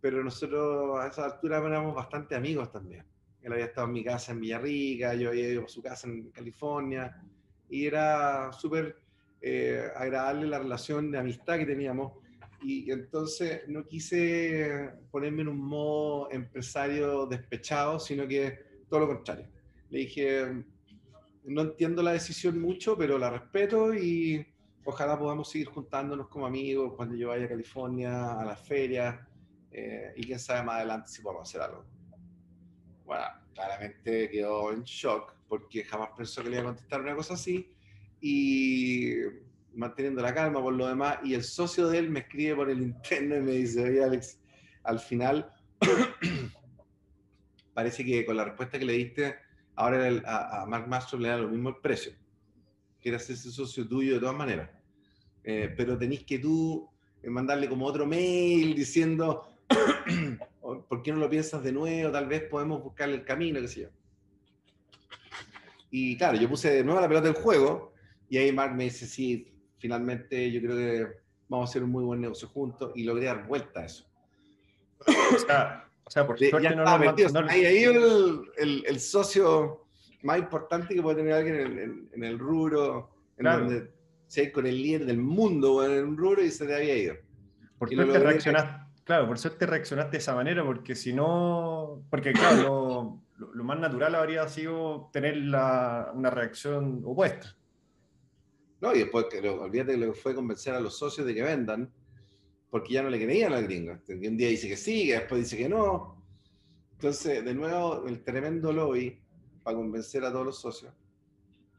Pero nosotros a esa altura éramos bastante amigos también. Él había estado en mi casa en Villarrica, yo había ido a su casa en California, y era súper agradable la relación de amistad que teníamos y entonces no quise ponerme en un modo empresario despechado, sino que todo lo contrario. Le dije, no entiendo la decisión mucho, pero la respeto y ojalá podamos seguir juntándonos como amigos cuando yo vaya a California, a las ferias, eh, y quién sabe más adelante si podemos hacer algo. Bueno, claramente quedó en shock porque jamás pensó que le iba a contestar una cosa así y manteniendo la calma por lo demás, y el socio de él me escribe por el interno y me dice, oye Alex, al final *coughs* parece que con la respuesta que le diste, ahora a, Mark Mastro le da lo mismo el precio. Quiere hacerse socio tuyo de todas maneras. Eh, pero tenéis que tú eh, mandarle como otro mail diciendo, *coughs* ¿por qué no lo piensas de nuevo? Tal vez podemos buscarle el camino, qué sé yo. Y claro, yo puse de nuevo la pelota del juego y ahí Mark me dice, sí, finalmente yo creo que vamos a hacer un muy buen negocio juntos y logré dar vuelta a eso. O sea, por suerte no, lo, Ahí, ahí el, el, socio más importante que puede tener alguien en, el rubro, en donde se con el líder del mundo en un rubro y se te había ido. Por suerte reaccionaste, claro, por suerte reaccionaste de esa manera, porque si no, porque claro, lo, más natural habría sido tener la, una reacción opuesta. No, y después, olvídate que lo fue convencer a los socios de que vendan, porque ya no le creían al gringo. Un día dice que sí, que después dice que no. Entonces, de nuevo, el tremendo lobby para convencer a todos los socios.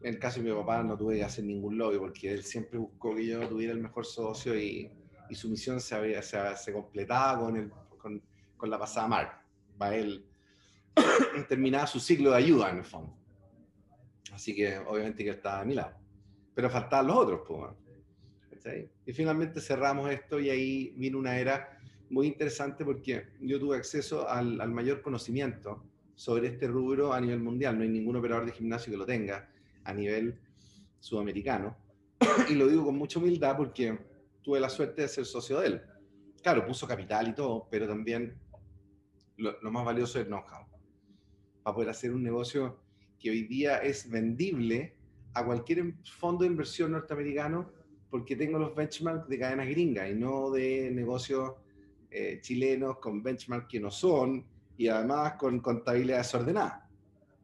En el caso de mi papá no tuve que hacer ningún lobby porque él siempre buscó que yo tuviera el mejor socio y, y su misión se, había, se, se completaba con, el, con, con, la pasada. Para él *coughs* terminaba su ciclo de ayuda en el fondo. Así que obviamente que estaba a mi lado pero faltaban los otros. Pues, y finalmente cerramos esto y ahí vino una era muy interesante porque yo tuve acceso al, al, mayor conocimiento sobre este rubro a nivel mundial. No hay ningún operador de gimnasio que lo tenga a nivel sudamericano. *coughs* y lo digo con mucha humildad porque tuve la suerte de ser socio de él. Claro, puso capital y todo, pero también lo, lo más valioso es know-how. Para poder hacer un negocio que hoy día es vendible a cualquier fondo de inversión norteamericano porque tengo los benchmarks de cadenas gringas y no de negocios eh, chilenos con benchmarks que no son y además con contabilidad desordenada.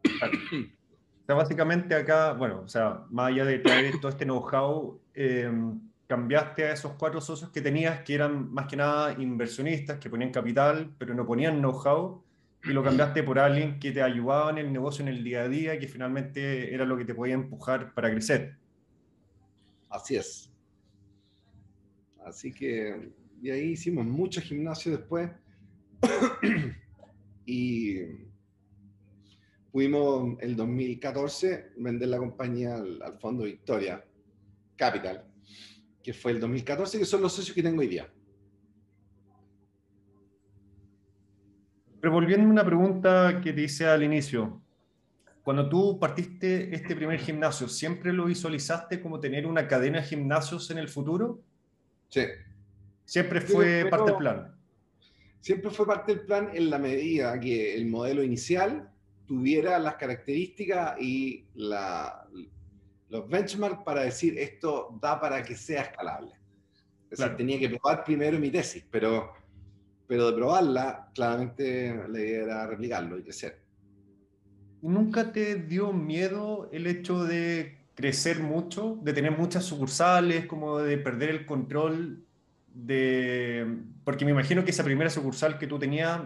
O sea, básicamente acá, bueno, o sea, más allá de traer todo este know-how, em, cambiaste a esos cuatro socios que tenías, que eran más que nada inversionistas, que ponían capital, pero no ponían know-how, y lo cambiaste por alguien que te ayudaba en el negocio en el día a día, que finalmente era lo que te podía empujar para crecer. Así es. Así que, y ahí hicimos mucho gimnasio después. *coughs* y pudimos el 2014 vender la compañía al, fondo Victoria Capital, que fue el 2014, que son los socios que tengo hoy día. Pero volviendo a una pregunta que te hice al inicio, cuando tú partiste este primer gimnasio, ¿siempre lo visualizaste como tener una cadena de gimnasios en el futuro? Sí. ¿Siempre fue parte del plan? Siempre fue parte del plan en la medida que el modelo inicial tuviera las características y la, los benchmarks para decir esto da para que sea escalable. Es decir, tenía que probar primero mi tesis, pero pero de probarla, claramente la idea era replicarlo y crecer. ¿Nunca te dio miedo el hecho de crecer mucho, de tener muchas sucursales, como de perder el control de... Porque me imagino que esa primera sucursal que tú tenías,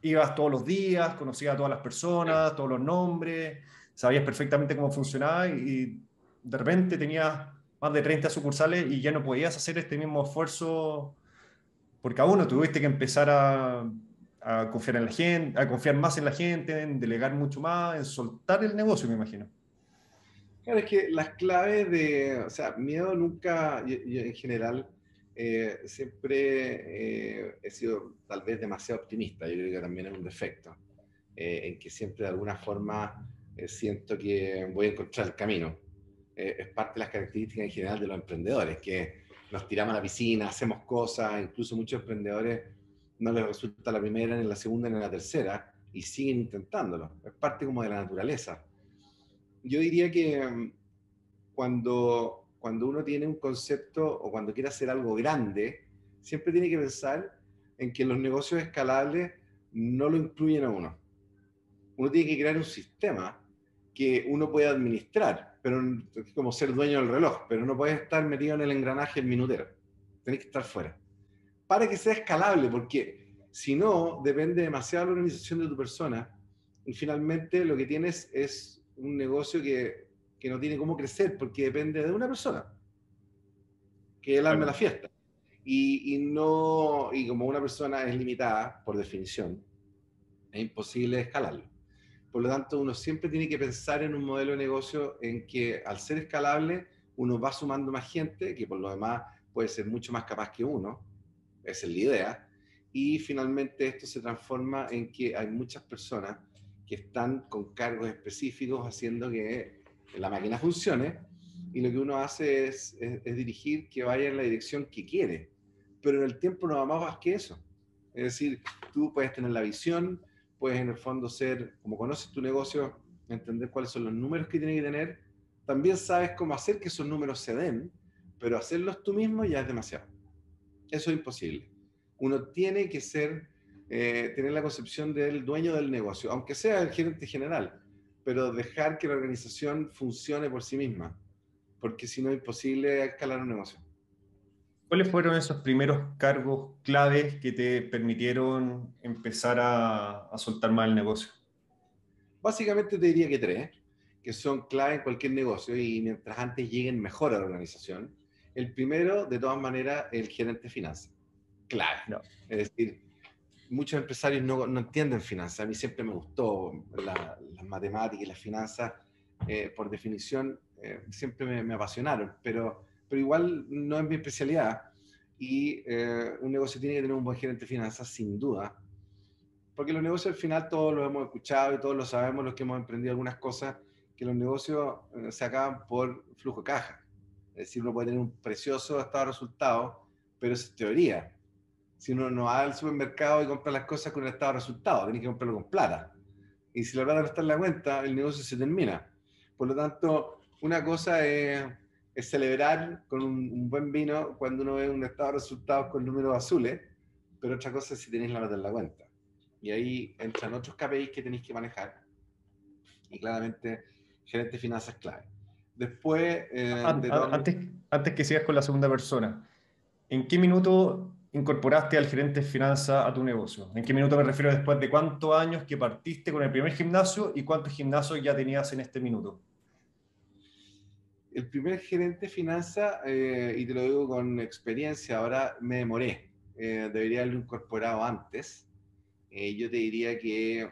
ibas todos los días, conocías a todas las personas, todos los nombres, sabías perfectamente cómo funcionaba y de repente tenías más de 30 sucursales y ya no podías hacer este mismo esfuerzo porque a uno tuviste que empezar a, confiar en la gente, a confiar más en la gente, en delegar mucho más, en soltar el negocio, me imagino. Claro, es que las claves de, o sea, miedo nunca, yo, en general, eh, siempre eh, he sido tal vez demasiado optimista, yo creo que también es un defecto, eh, en que siempre de alguna forma siento que voy a encontrar el camino. es parte de las características en general de los emprendedores, que nos tiramos a la piscina, hacemos cosas, incluso muchos emprendedores no les resulta la primera, ni la segunda, ni la tercera, y siguen intentándolo. Es parte como de la naturaleza. Yo diría que mm, cuando cuando uno tiene un concepto o cuando quiere hacer algo grande, siempre tiene que pensar en que los negocios escalables no lo incluyen a uno. Uno tiene que crear un sistema que uno pueda administrar, pero es como ser dueño del reloj, pero no puedes estar metido en el engranaje el minutero. Tienes que estar fuera. Para que sea escalable, porque si no, depende demasiado de la organización de tu persona y finalmente lo que tienes es un negocio que que no tiene cómo crecer porque depende de una persona, que él arme la fiesta. Y, y, no, y como una persona es limitada, por definición, es imposible escalarlo. Por lo tanto, uno siempre tiene que pensar en un modelo de negocio en que al ser escalable, uno va sumando más gente, que por lo demás puede ser mucho más capaz que uno, esa es la idea, y finalmente esto se transforma en que hay muchas personas que están con cargos específicos haciendo que la máquina funcione y lo que uno hace es, es, dirigir que vaya en la dirección que quiere. Pero en el tiempo no va más que eso. Es decir, tú puedes tener la visión, puedes en el fondo ser, como conoces tu negocio, entender cuáles son los números que tiene que tener. También sabes cómo hacer que esos números se den, pero hacerlos tú mismo ya es demasiado. Eso es imposible. Uno tiene que ser, eh, tener la concepción del dueño del negocio, aunque sea el gerente general pero dejar que la organización funcione por sí misma, porque si no es imposible escalar un negocio. ¿Cuáles fueron esos primeros cargos claves que te permitieron empezar a, a soltar más el negocio? Básicamente te diría que tres, que son clave en cualquier negocio y mientras antes lleguen mejor a la organización. El primero, de todas maneras, el gerente de finanzas. Clave. No. Es decir, muchos empresarios no, no, entienden finanzas. A mí siempre me gustó las matemáticas y las finanzas, eh, por definición, eh, siempre me, apasionaron, pero, pero igual no es mi especialidad. Y eh, un negocio tiene que tener un buen gerente de finanzas, sin duda, porque los negocios al final todos los hemos escuchado y todos lo sabemos, los que hemos emprendido algunas cosas, que los negocios se acaban por flujo de caja. Es decir, uno puede tener un precioso estado de resultados, pero es teoría si uno no va al supermercado y compra las cosas con el estado de resultado, tiene que comprarlo con plata. Y si la plata no está en la cuenta, el negocio se termina. Por lo tanto, una cosa es, celebrar con un, buen vino cuando uno ve un estado de resultados con números azules, pero otra cosa es si tenéis la plata en la cuenta. Y ahí entran otros KPIs que tenéis que manejar. Y claramente, gerente de finanzas clave. Después... Eh, antes, antes que sigas con la segunda persona, ¿en qué minuto incorporaste al gerente de finanzas a tu negocio? ¿En qué minuto me refiero después de cuántos años que partiste con el primer gimnasio y cuántos gimnasios ya tenías en este minuto? El primer gerente de finanzas, eh, y te lo digo con experiencia, ahora me demoré. Eh, debería haberlo incorporado antes. Eh, yo te diría que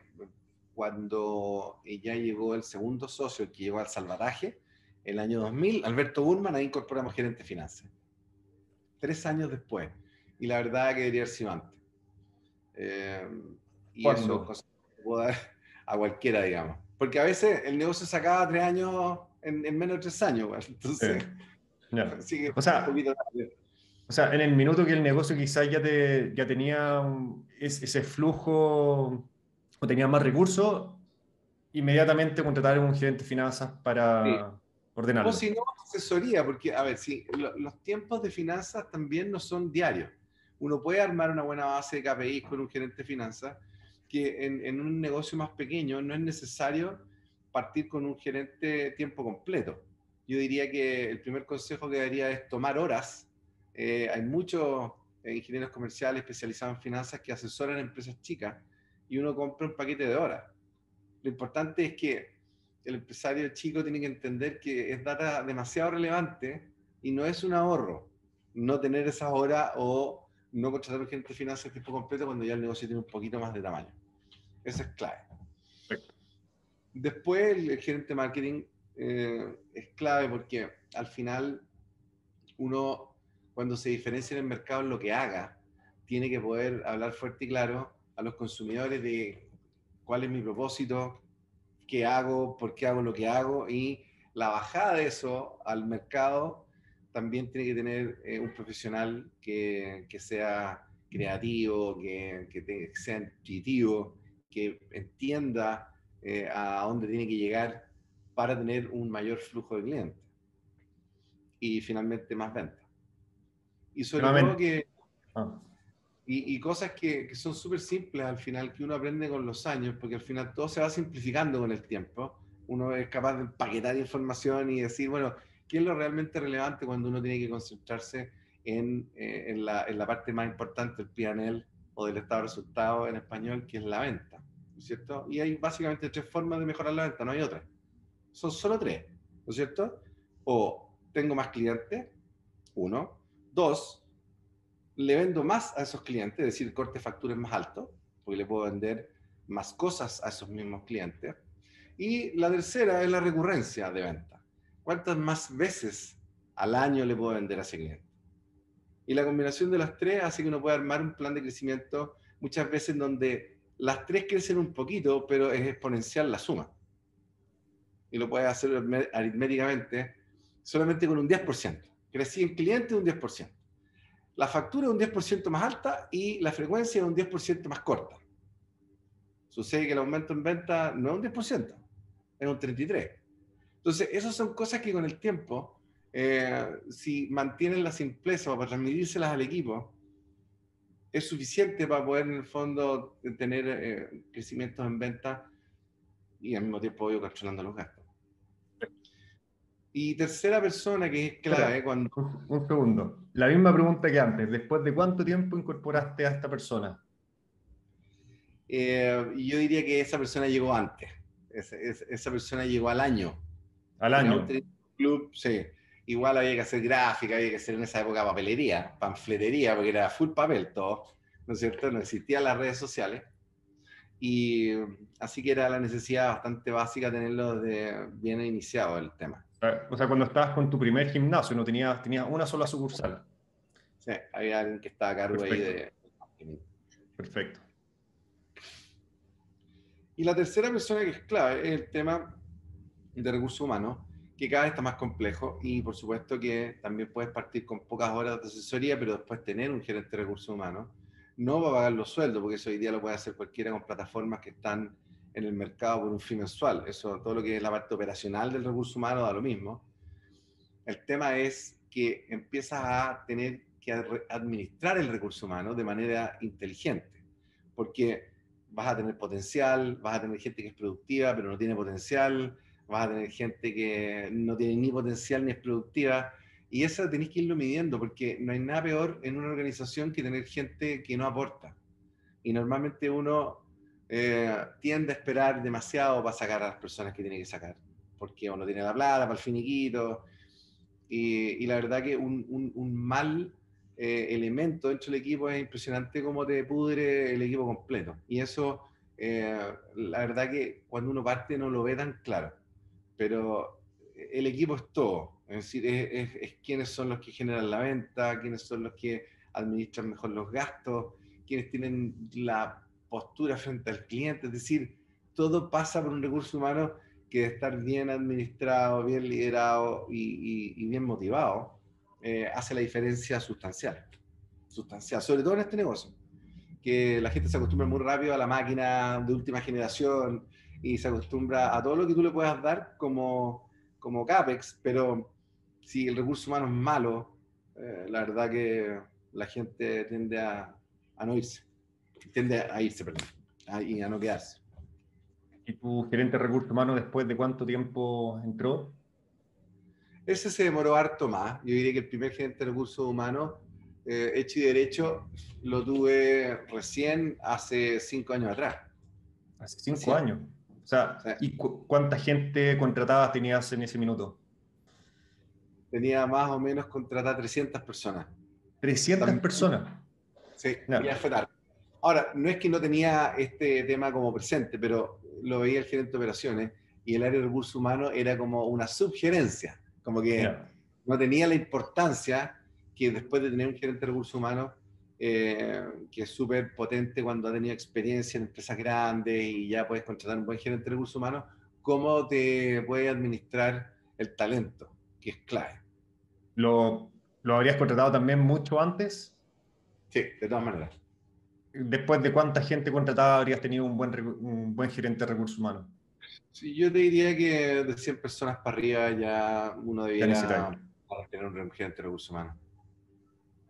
cuando ya llegó el segundo socio, que llegó al salvataje, el año 2000, Alberto Burman, ahí incorporamos gerente de finanzas. Tres años después y la verdad que debería haber sido antes. Y eso cosas que puedo dar a cualquiera, digamos. Porque a veces el negocio se acaba tres años en, menos de tres años, entonces... *laughs* o, sea, o sea, en el minuto que el negocio quizás ya, te, ya tenía ese flujo o tenía más recursos, inmediatamente contratar a un gerente de finanzas para ordenarlo. O si no, asesoría, porque, a ver, si los tiempos de finanzas también no son diarios. Uno puede armar una buena base de KPIs con un gerente de finanzas, que en, un negocio más pequeño no es necesario partir con un gerente tiempo completo. Yo diría que el primer consejo que daría es tomar horas. Eh, hay muchos eh, ingenieros comerciales especializados en finanzas que asesoran empresas chicas y uno compra un paquete de horas. Lo importante es que el empresario chico tiene que entender que es data demasiado relevante y no es un ahorro no tener esas horas o no contratar un gerente de finanzas tiempo completo cuando ya el negocio tiene un poquito más de tamaño. Eso es clave. Después, el, gerente de marketing eh, es clave porque al final uno, cuando se diferencia en el mercado en lo que haga, tiene que poder hablar fuerte y claro a los consumidores de cuál es mi propósito, qué hago, por qué hago lo que hago y la bajada de eso al mercado también tiene que tener eh, un profesional que, que, sea creativo, que, que sea intuitivo, que entienda eh, a dónde tiene que llegar para tener un mayor flujo de clientes y finalmente más ventas. Y sobre todo que... Ah. Y, y, cosas que, que son súper simples al final, que uno aprende con los años, porque al final todo se va simplificando con el tiempo. Uno es capaz de empaquetar información y decir, bueno, ¿qué es lo realmente relevante cuando uno tiene que concentrarse en, eh, en, la, en la, parte más importante del PNL o del estado de resultados en español, que es la venta? ¿No es cierto? Y hay básicamente tres formas de mejorar la venta, no hay otra. Son solo tres, ¿no es cierto? O tengo más clientes, uno. Dos, le vendo más a esos clientes, es decir, corte de factura es más alto, porque le puedo vender más cosas a esos mismos clientes. Y la tercera es la recurrencia de venta. ¿Cuántas más veces al año le puedo vender a ese cliente? Y la combinación de las tres hace que uno pueda armar un plan de crecimiento muchas veces donde las tres crecen un poquito, pero es exponencial la suma. Y lo puedes hacer aritméticamente solamente con un 10%. Crecí en cliente un 10%. La factura es un 10% más alta y la frecuencia es un 10% más corta. Sucede que el aumento en venta no es un 10%, es un 33%. Entonces, esas son cosas que con el tiempo, eh, si mantienen la simpleza para transmitírselas al equipo, es suficiente para poder en el fondo tener eh, crecimientos en venta y al mismo tiempo, obvio, controlando los gastos. Y tercera persona que es clave cuando... Un, segundo. La misma pregunta que antes. ¿Después de cuánto tiempo incorporaste a esta persona? Eh, yo diría que esa persona llegó antes. esa persona llegó al año. Al año. Club, sí. Igual había que hacer gráfica, había que hacer en esa época papelería, panfletería, porque era full papel todo, ¿no es cierto? No existían las redes sociales. Y así que era la necesidad bastante básica tenerlo de bien iniciado el tema. O sea, cuando estabas con tu primer gimnasio, no tenías, tenías una sola sucursal. Sí, había alguien que estaba a cargo ahí de... Perfecto. Y la tercera persona que es clave es el tema de recursos humanos, que cada vez está más complejo y por supuesto que también puedes partir con pocas horas de asesoría, pero después tener un gerente de recursos humanos. No va a pagar los sueldos, porque eso hoy día lo puede hacer cualquiera con plataformas que están en el mercado por un fin mensual. Eso, todo lo que es la parte operacional del recurso humano da lo mismo. El tema es que empiezas a tener que administrar el recurso humano de manera inteligente, porque vas a tener potencial, vas a tener gente que es productiva pero no tiene potencial, vas a tener gente que no tiene ni potencial ni es productiva, y eso tenéis que irlo midiendo, porque no hay nada peor en una organización que tener gente que no aporta. Y normalmente uno eh, tiende a esperar demasiado para sacar a las personas que tiene que sacar, porque uno tiene la plata para el finiquito, y, la verdad que un, un, mal eh, elemento dentro del equipo es impresionante cómo te pudre el equipo completo. Y eso, eh, la verdad que cuando uno parte no lo ve tan claro, pero el equipo es todo, es decir, es, es quiénes son los que generan la venta, quiénes son los que administran mejor los gastos, quienes tienen la postura frente al cliente, es decir, todo pasa por un recurso humano que de estar bien administrado, bien liderado y, bien motivado, eh, hace la diferencia sustancial, sustancial, sobre todo en este negocio, que la gente se acostumbra muy rápido a la máquina de última generación y se acostumbra a todo lo que tú le puedas dar como, como CAPEX, pero si el recurso humano es malo, eh, la verdad que la gente tiende a, a no irse tiende a irse, perdón, y a no quedarse. ¿Y tu gerente de recursos humanos después de cuánto tiempo entró? Ese se demoró harto más. Yo diría que el primer gerente de recursos humanos, eh, hecho y derecho, lo tuve recién hace cinco años atrás. Hace cinco años. Sea, ¿y cuánta gente contratada tenías en ese minuto? Tenía más o menos contratada 300 personas. ¿300 personas? Sí, ya fue tarde. Ahora, no es que no tenía este tema como presente, pero lo veía el gerente de operaciones y el área de recursos humanos era como una subgerencia, como que no tenía la importancia que después de tener un gerente de recursos humanos eh, que es súper potente cuando ha tenido experiencia en empresas grandes y ya puedes contratar un buen gerente de recursos humanos, cómo te puede administrar el talento, que es clave. ¿Lo, lo habrías contratado también mucho antes? Sí, de todas maneras. ¿Después de cuánta gente contratada habrías tenido un buen, un buen gerente de recursos humanos? Sí, yo te diría que de 100 personas para arriba ya uno debiera tener un gerente de recursos humanos.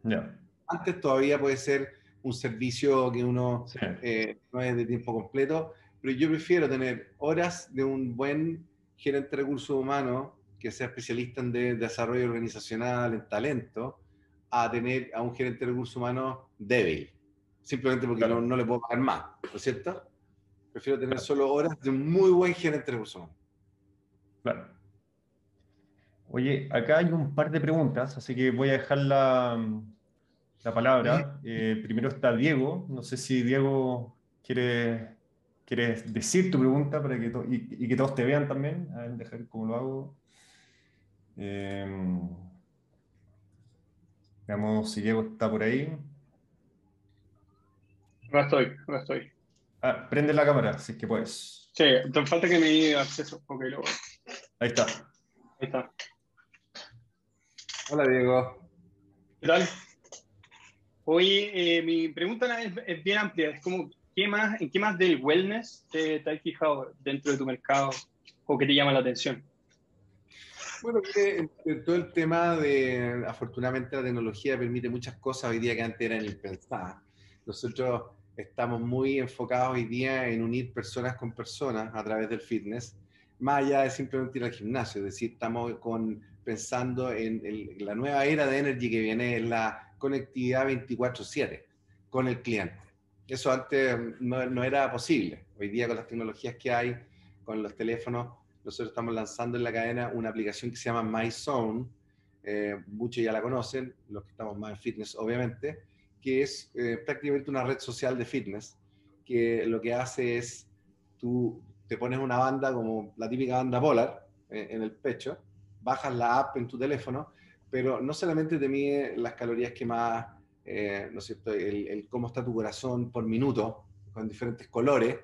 Ya. Antes todavía puede ser un servicio que uno eh, no es de tiempo completo, pero yo prefiero tener horas de un buen gerente de recursos humanos que sea especialista en desarrollo organizacional, en talento, a tener a un gerente de recursos humanos débil, simplemente porque no, no, le puedo pagar más, ¿no es cierto? Prefiero tener solo horas de un muy buen gerente de recursos humanos. Claro. Oye, acá hay un par de preguntas, así que voy a dejar la, la palabra. Eh, primero está Diego. No sé si Diego quiere, quiere decir tu pregunta para que y, que todos te vean también. A ver, dejar cómo lo hago. Em, veamos si Diego está por ahí. No estoy, no estoy. Ah, prende la cámara, si es que puedes. Sí, te falta que me dé acceso. Ahí está. Ahí está. Hola, Diego. ¿Qué tal? Hoy eh, mi pregunta es, bien amplia. Es como, ¿qué más, ¿en qué más del wellness te, te has fijado dentro de tu mercado o que te llama la atención? Bueno, todo el tema de, afortunadamente la tecnología permite muchas cosas hoy día que antes eran impensadas. Nosotros estamos muy enfocados hoy día en unir personas con personas a través del fitness, más allá de simplemente ir al gimnasio, es decir, estamos con, pensando en, en la nueva era de energy que viene, en la conectividad 24/7 con el cliente. Eso antes no, no, era posible. Hoy día con las tecnologías que hay, con los teléfonos, nosotros estamos lanzando en la cadena una aplicación que se llama MyZone, eh, muchos ya la conocen, los que estamos más en fitness obviamente, que es eh, prácticamente una red social de fitness, que lo que hace es, tú te pones una banda como la típica banda Polar eh, en el pecho, bajas la app en tu teléfono pero no solamente te mide las calorías que más, eh, ¿no es cierto?, el, cómo está tu corazón por minuto, con diferentes colores,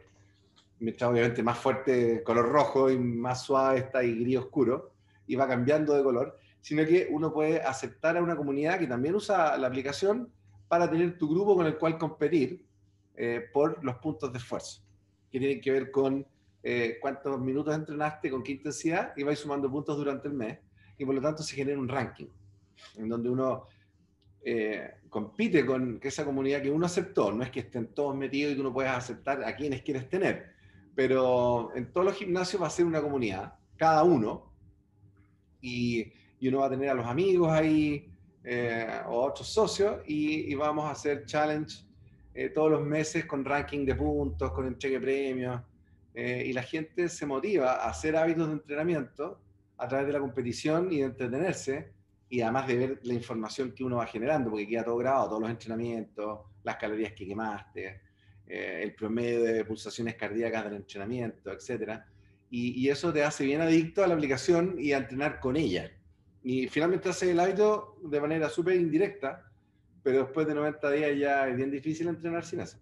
mientras obviamente más fuerte color rojo y más suave está y gris oscuro, y va cambiando de color, sino que uno puede aceptar a una comunidad que también usa la aplicación para tener tu grupo con el cual competir eh, por los puntos de esfuerzo, que tienen que ver con eh, cuántos minutos entrenaste, con qué intensidad, y vais sumando puntos durante el mes y por lo tanto se genera un ranking en donde uno eh, compite con esa comunidad que uno aceptó. No es que estén todos metidos y tú no puedes aceptar a quienes quieres tener, pero en todos los gimnasios va a ser una comunidad, cada uno, y, y uno va a tener a los amigos ahí eh, o otros socios y, vamos a hacer challenge eh, todos los meses con ranking de puntos, con entregue premios. y la gente se motiva a hacer hábitos de entrenamiento a través de la competición y de entretenerse, y además de ver la información que uno va generando, porque queda todo grabado, todos los entrenamientos, las calorías que quemaste, eh, el promedio de pulsaciones cardíacas del entrenamiento, etc. Y, eso te hace bien adicto a la aplicación y a entrenar con ella. Y finalmente hace el hábito de manera súper indirecta, pero después de 90 días ya es bien difícil entrenar sin eso.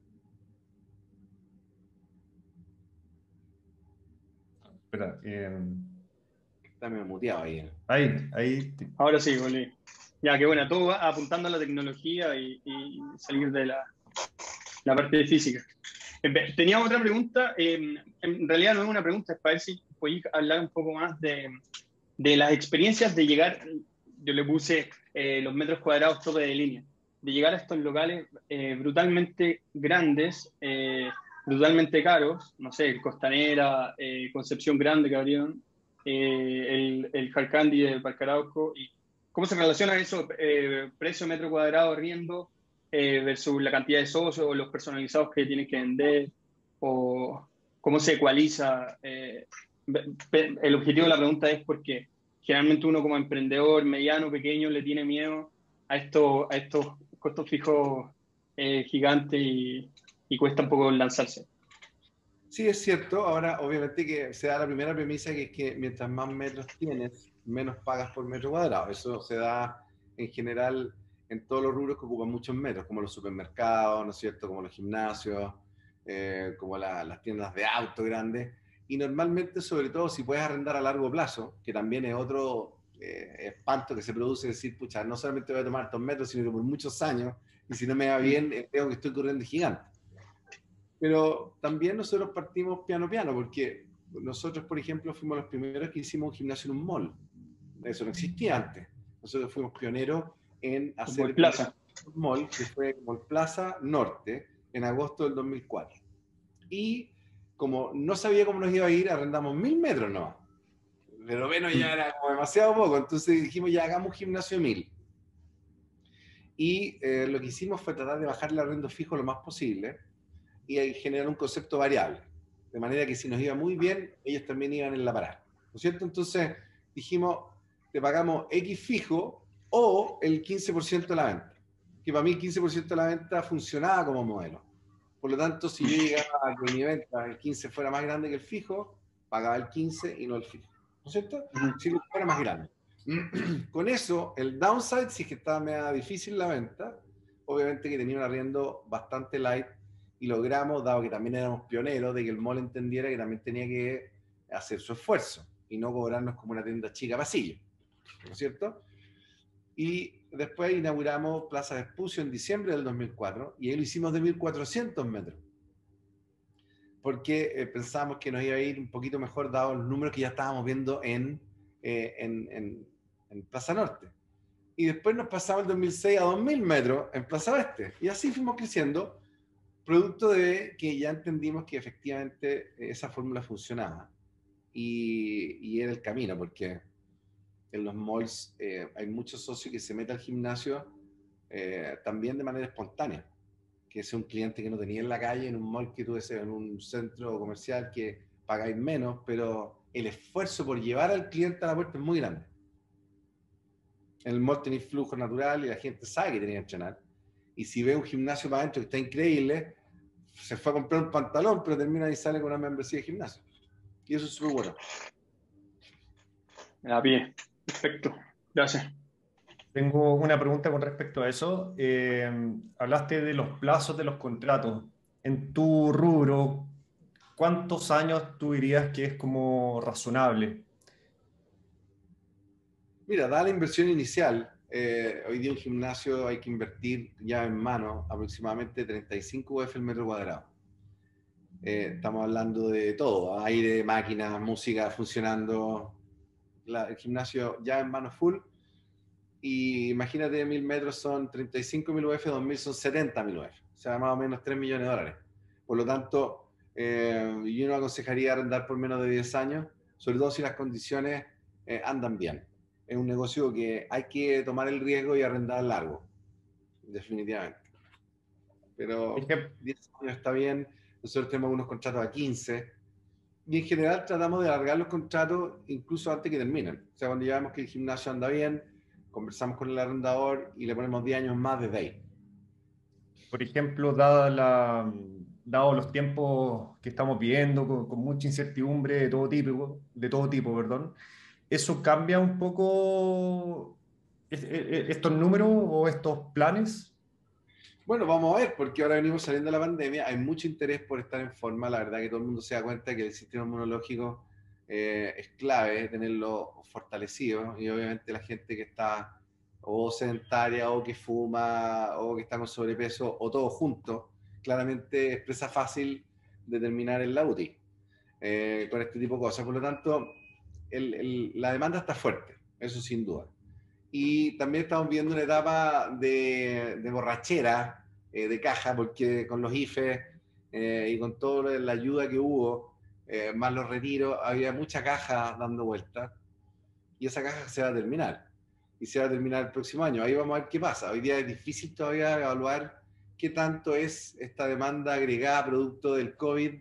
Espera, eh Está muteado ahí. Ahí, ahí. Ahora sí, volví. Ya, qué bueno, todo va apuntando a la tecnología y, salir de la, la, parte física. Tenía otra pregunta, em, en realidad no es una pregunta, es para ver si podéis hablar un poco más de, de, las experiencias de llegar, yo le puse eh, los metros cuadrados tope de línea, de llegar a estos locales eh, brutalmente grandes, eh, brutalmente caros, no sé, Costanera, Concepción Grande que abrieron, eh, el, el hard candy de Parque y cómo se relaciona eso, eh, precio metro cuadrado riendo eh, versus la cantidad de socios o los personalizados que tienen que vender o cómo se ecualiza. el objetivo de la pregunta es porque generalmente uno como emprendedor mediano, pequeño, le tiene miedo a, esto, a estos costos fijos gigantes y, y cuesta un poco lanzarse. Sí, es cierto. Ahora, obviamente que se da la primera premisa que es que mientras más metros tienes, menos pagas por metro cuadrado. Eso se da en general en todos los rubros que ocupan muchos metros, como los supermercados, ¿no es cierto? Como los gimnasios, eh, como las tiendas de auto grandes. Y normalmente, sobre todo, si puedes arrendar a largo plazo, que también es otro eh, espanto que se produce, decir, pucha, no solamente voy a tomar estos metros, sino que por muchos años, y si no me va bien, eh, creo que estoy corriendo gigante. Pero también nosotros partimos piano piano, porque nosotros, por ejemplo, fuimos los primeros que hicimos un gimnasio en un mall. Eso no existía antes. Nosotros fuimos pioneros en hacer Plaza. un mall, que fue Mall Plaza Norte, en agosto del 2004. Y como no sabía cómo nos iba a ir, arrendamos mil metros no. Pero bueno, ya era como demasiado poco, entonces dijimos ya hagamos un gimnasio mil. Y eh, lo que hicimos fue tratar de bajar el arrendo fijo lo más posible y generar un concepto variable. De manera que si nos iba muy bien, ellos también iban en la parada. ¿No es cierto? Entonces dijimos, te pagamos X fijo o el 15% de la venta. Que para mí el 15% de la venta funcionaba como modelo. Por lo tanto, si yo llegaba a que mi venta, el 15 fuera más grande que el fijo, pagaba el 15 y no el fijo. ¿No es cierto? Si fuera más grande. *clears throat* Con eso, el downside, si es que estaba medio difícil la venta, obviamente que tenía un arriendo bastante light y logramos, dado que también éramos pioneros, de que el mall entendiera que también tenía que hacer su esfuerzo y no cobrarnos como una tienda chica pasillo. ¿No es cierto? Y después inauguramos Plaza Espucio en diciembre del 2004 y ahí lo hicimos de 1400 metros. Porque eh, pensábamos que nos iba a ir un poquito mejor dado los números que ya estábamos viendo en, eh, en, en, en, Plaza Norte. Y después nos pasamos el 2006 a 2000 metros en Plaza Oeste. Y así fuimos creciendo, producto de que ya entendimos que efectivamente esa fórmula funcionaba. Y, y era el camino, porque en los malls eh, hay muchos socios que se meten al gimnasio eh, también de manera espontánea. Que es un cliente que no tenía en la calle, en un mall que tú en un centro comercial que pagáis menos, pero el esfuerzo por llevar al cliente a la puerta es muy grande. En el mall tenéis flujo natural y la gente sabe que tenía que entrenar. Y si ve un gimnasio para adentro que está increíble, se fue a comprar un pantalón, pero termina y sale con una membresía de gimnasio. Y eso es súper bueno. A pie. Perfecto, gracias. Tengo una pregunta con respecto a eso. Eh, hablaste de los plazos de los contratos. En tu rubro, ¿cuántos años tú dirías que es como razonable? Mira, da la inversión inicial. Eh, hoy día en gimnasio hay que invertir ya en mano aproximadamente 35 UF el metro cuadrado. Eh, estamos hablando de todo, aire, máquinas, música funcionando, el gimnasio ya en mano full. Y imagínate, mil metros son 35 mil UF, 2000 son 70 mil UF. O sea, más o menos 3 millones de dólares. Por lo tanto, eh, yo no aconsejaría arrendar por menos de 10 años, sobre todo si las condiciones eh, andan bien. Es un negocio que hay que tomar el riesgo y arrendar largo, definitivamente. Pero 10 años está bien. Nosotros tenemos unos contratos a 15 y en general tratamos de alargar los contratos incluso antes que terminen. O sea, cuando ya vemos que el gimnasio anda bien, conversamos con el arrendador y le ponemos 10 años más desde ahí. Por ejemplo, dada la, dado los tiempos que estamos viviendo, con, mucha incertidumbre de todo tipo, de todo tipo perdón, ¿eso cambia un poco estos números o estos planes? Bueno, vamos a ver, porque ahora venimos saliendo de la pandemia, hay mucho interés por estar en forma, la verdad que todo el mundo se da cuenta que el sistema inmunológico eh, es clave tenerlo fortalecido y obviamente la gente que está o sedentaria o que fuma o que está con sobrepeso o todo junto, claramente es presa fácil determinar el la UTI eh, con este tipo de cosas. Por lo tanto, la demanda está fuerte, eso sin duda y también estamos viendo una etapa de, de borrachera eh, de caja, porque con los IFE eh, y con toda la ayuda que hubo, eh, más los retiros, había mucha caja dando vueltas y esa caja se va a terminar y se va a terminar el próximo año. Ahí vamos a ver qué pasa. Hoy día es difícil todavía evaluar qué tanto es esta demanda agregada producto del COVID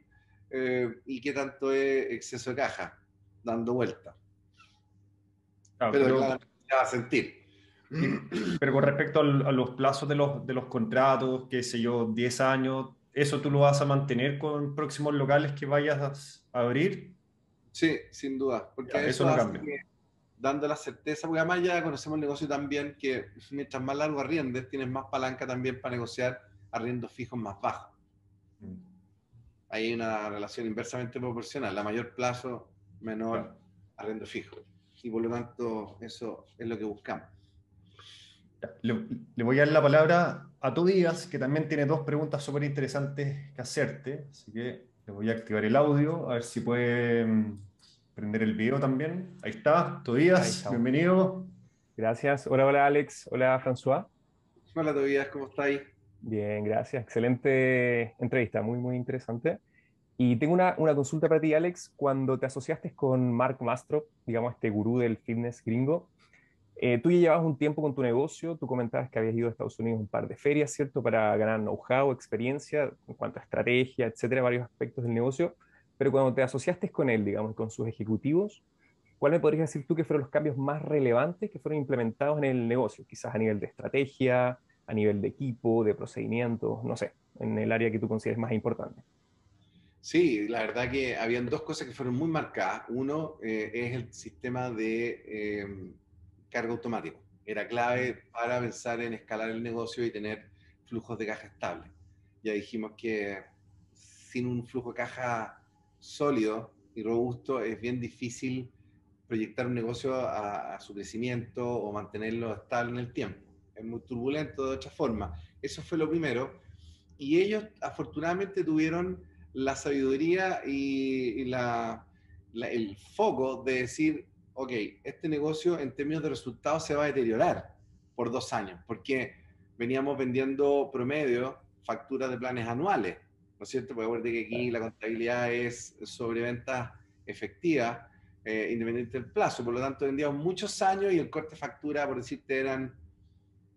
y qué tanto es exceso de caja dando vueltas. pero, a sentir. *clears throat* Pero con respecto a los plazos de los, de los contratos, qué sé yo, 10 años, ¿eso tú lo vas a mantener con próximos locales que vayas a abrir? Sí, sin duda. Porque eso, no cambia. dando la certeza, porque además ya conocemos el negocio también que mientras más largo arriendes, tienes más palanca también para negociar arriendos fijos más bajos. Mm. Hay una relación inversamente proporcional, la mayor plazo, menor arriendo fijo. Y por lo tanto, eso es lo que buscamos. Le, voy a dar la palabra a Tobías, que también tiene dos preguntas súper interesantes que hacerte. Así que le voy a activar el audio, a ver si puede mm, prender el video también. Ahí está, Tobías, bienvenido. Gracias. Hola, hola Alex. Hola François. Hola Tobías, ¿cómo estáis? Bien, gracias. Excelente entrevista, muy, muy interesante. Y tengo una, una, consulta para ti, Alex. Cuando te asociaste con Mark Mastro, digamos, este gurú del fitness gringo, eh, tú ya llevabas un tiempo con tu negocio, tú comentabas que habías ido a Estados Unidos un par de ferias, ¿cierto? Para ganar know-how, experiencia en cuanto a estrategia, etcétera, varios aspectos del negocio. Pero cuando te asociaste con él, digamos, con sus ejecutivos, ¿cuál me podrías decir tú que fueron los cambios más relevantes que fueron implementados en el negocio? Quizás a nivel de estrategia, a nivel de equipo, de procedimientos, no sé, en el área que tú consideres más importante. Sí, la verdad que habían dos cosas que fueron muy marcadas. Uno eh, es el sistema de eh, cargo automático. Era clave para pensar en escalar el negocio y tener flujos de caja estables. Ya dijimos que sin un flujo de caja sólido y robusto es bien difícil proyectar un negocio a, su crecimiento o mantenerlo estable en el tiempo. Es muy turbulento de otra forma. Eso fue lo primero. Y ellos afortunadamente tuvieron la sabiduría y, la, el foco de decir, ok, este negocio en términos de resultados se va a deteriorar por dos años, porque veníamos vendiendo promedio facturas de planes anuales, ¿no es cierto? Porque acuérdate que aquí la contabilidad es sobre ventas efectivas, eh, independiente del plazo, por lo tanto vendíamos muchos años y el corte de factura, por decirte, eran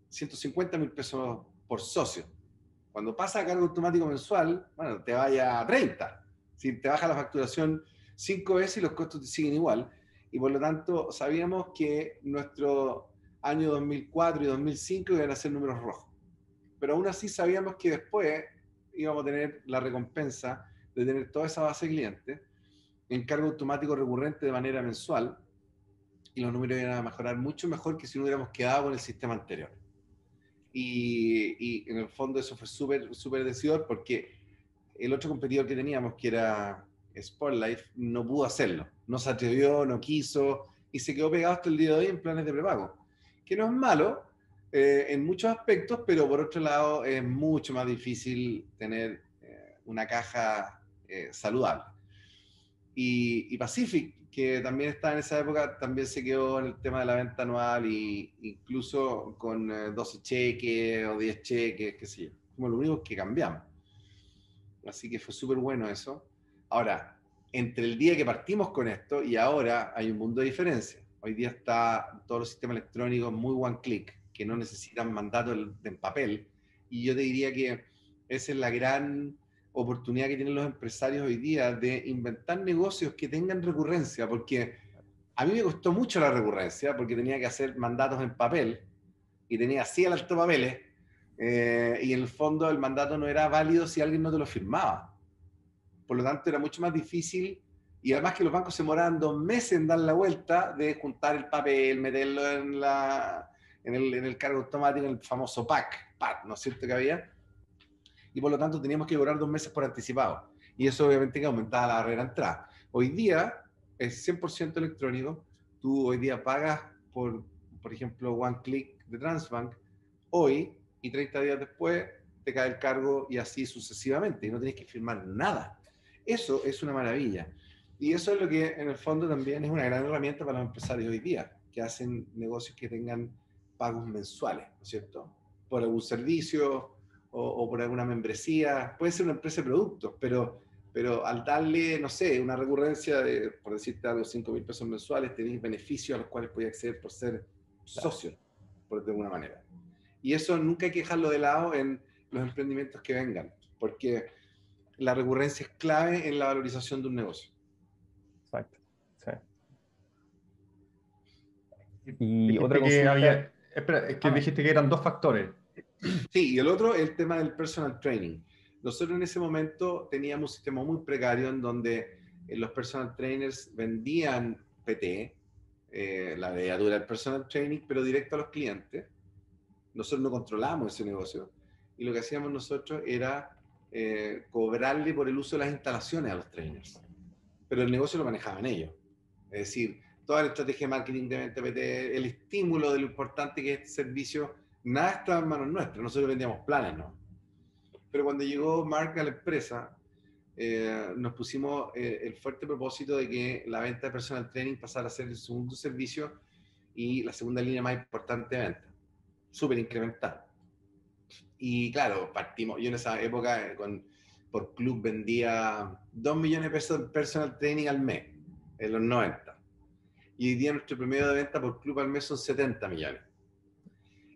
150 mil pesos por socio. Cuando pasa a cargo automático mensual, bueno, te vaya a 30. Si te baja la facturación cinco veces y los costos te siguen igual y por lo tanto sabíamos que nuestro año 2004 y 2005 iban a ser números rojos. Pero aún así sabíamos que después íbamos a tener la recompensa de tener toda esa base de clientes en cargo automático recurrente de manera mensual y los números iban a mejorar mucho mejor que si no hubiéramos quedado con el sistema anterior. Y, en el fondo eso fue súper, súper decidor porque el otro competidor que teníamos, que era Sportlife, no pudo hacerlo no se atrevió, no quiso y se quedó pegado hasta el día de hoy en planes de prepago. Que no es malo eh, en muchos aspectos, pero por otro lado es mucho más difícil tener eh, una caja eh, saludable. Y, y, Pacific, que también está en esa época, también se quedó en el tema de la venta anual e incluso con 12 cheques o 10 cheques, qué sé yo. Como lo único que cambiamos. Así que fue súper bueno eso. Ahora, entre el día que partimos con esto y ahora hay un mundo de diferencia. Hoy día está todos los sistemas electrónicos muy one click, que no necesitan mandato en papel. Y yo te diría que esa es la gran oportunidad que tienen los empresarios hoy día de inventar negocios que tengan recurrencia, porque a mí me costó mucho la recurrencia, porque tenía que hacer mandatos en papel y tenía así al alto papeles, eh, y en el fondo el mandato no era válido si alguien no te lo firmaba. Por lo tanto, era mucho más difícil y además que los bancos se demoraban dos meses en dar la vuelta de juntar el papel, meterlo en, la, en, el, en el cargo automático, en el famoso PAC, PAC, ¿no es cierto que había? Y por lo tanto teníamos que cobrar dos meses por anticipado. Y eso obviamente que aumentaba la barrera de entrada. Hoy día es 100% electrónico. Tú hoy día pagas por, por ejemplo, One Click de Transbank. Hoy y 30 días después te cae el cargo y así sucesivamente. Y no tienes que firmar nada. Eso es una maravilla. Y eso es lo que en el fondo también es una gran herramienta para los empresarios hoy día, que hacen negocios que tengan pagos mensuales, ¿no es cierto? Por algún servicio o, por alguna membresía. Puede ser una empresa de productos, pero, pero al darle, no sé, una recurrencia de, por decirte algo, 5 mil pesos mensuales, tenéis beneficios a los cuales podéis acceder por ser socio, por de alguna manera. Y eso nunca hay que dejarlo de lado en los emprendimientos que vengan, porque la recurrencia es clave en la valorización de un negocio. Exacto. Y otra cosa. Que espera, es que ah. dijiste que eran dos factores. *clears throat* Sí, y el otro es el tema del personal training. Nosotros en ese momento teníamos un sistema muy precario en donde eh, los personal trainers vendían PT eh, la mediatura del personal training, pero directo a los clientes. Nosotros no controlamos ese negocio y lo que hacíamos nosotros era eh, cobrarle por el uso de las instalaciones a los trainers. Pero el negocio lo manejaban ellos. Es decir, toda la estrategia de marketing de TPT, el estímulo de lo importante que es este servicio, nada estaba en manos nuestras. Nosotros vendíamos planes, ¿no? Pero cuando llegó Mark a la empresa, eh, nos pusimos eh, el fuerte propósito de que la venta de personal training pasara a ser el segundo servicio y la segunda línea más importante de venta. Súper incremental. Y claro, partimos, yo en esa época eh, por club vendía 2 millones de pesos de personal training al mes, en los 90. Y hoy día nuestro promedio de venta por club al mes son 70 millones.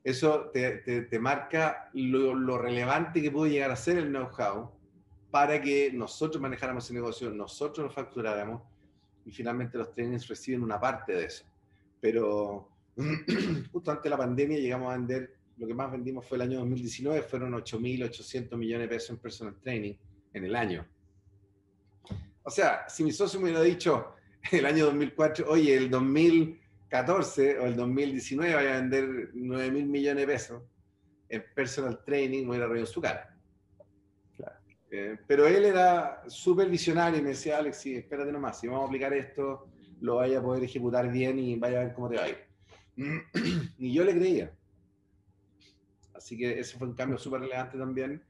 Eso te, te, marca lo, lo, relevante que puede llegar a ser el know-how para que nosotros manejáramos ese negocio, nosotros lo facturáramos y finalmente los trainings reciben una parte de eso. Pero *clears throat* justo antes de la pandemia llegamos a vender lo que más vendimos fue el año 2019, fueron 8.800 millones de pesos en personal training en el año. O sea, si mi socio me hubiera dicho el año 2004, oye, el 2014 o el 2019 vaya a vender 9 mil millones de pesos en personal training, me hubiera reído en su cara. Eh, pero él era súper visionario y me decía, Alex, sí, espérate nomás, si vamos a aplicar esto, lo vaya a poder ejecutar bien y vaya a ver cómo te va a ir. *clears throat* y yo le creía. Así que ese fue un cambio súper relevante también.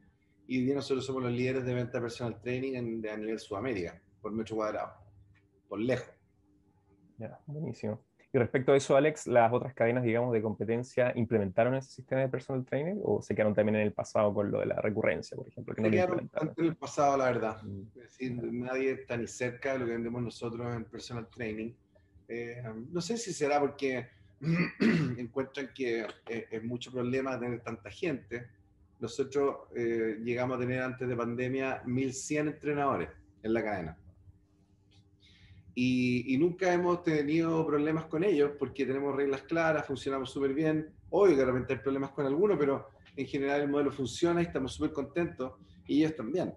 Y nosotros somos los líderes de venta personal training en, a nivel Sudamérica, por metro cuadrado, por lejos. Ya, buenísimo. Y respecto a eso, Alex, ¿las otras cadenas, digamos, de competencia implementaron ese sistema de personal training o se quedaron también en el pasado con lo de la recurrencia, por ejemplo? Que se quedaron en el pasado, la verdad. Mm. Es decir, nadie está ni cerca de lo que vendemos nosotros en personal training. Eh, no sé si será porque *clears throat* encuentran que es, mucho problema tener tanta gente. Nosotros eh, llegamos a tener antes de pandemia 1.100 entrenadores en la cadena. Y, nunca hemos tenido problemas con ellos porque tenemos reglas claras, funcionamos súper bien. Hoy de repente hay problemas con algunos, pero en general el modelo funciona y estamos súper contentos y ellos también.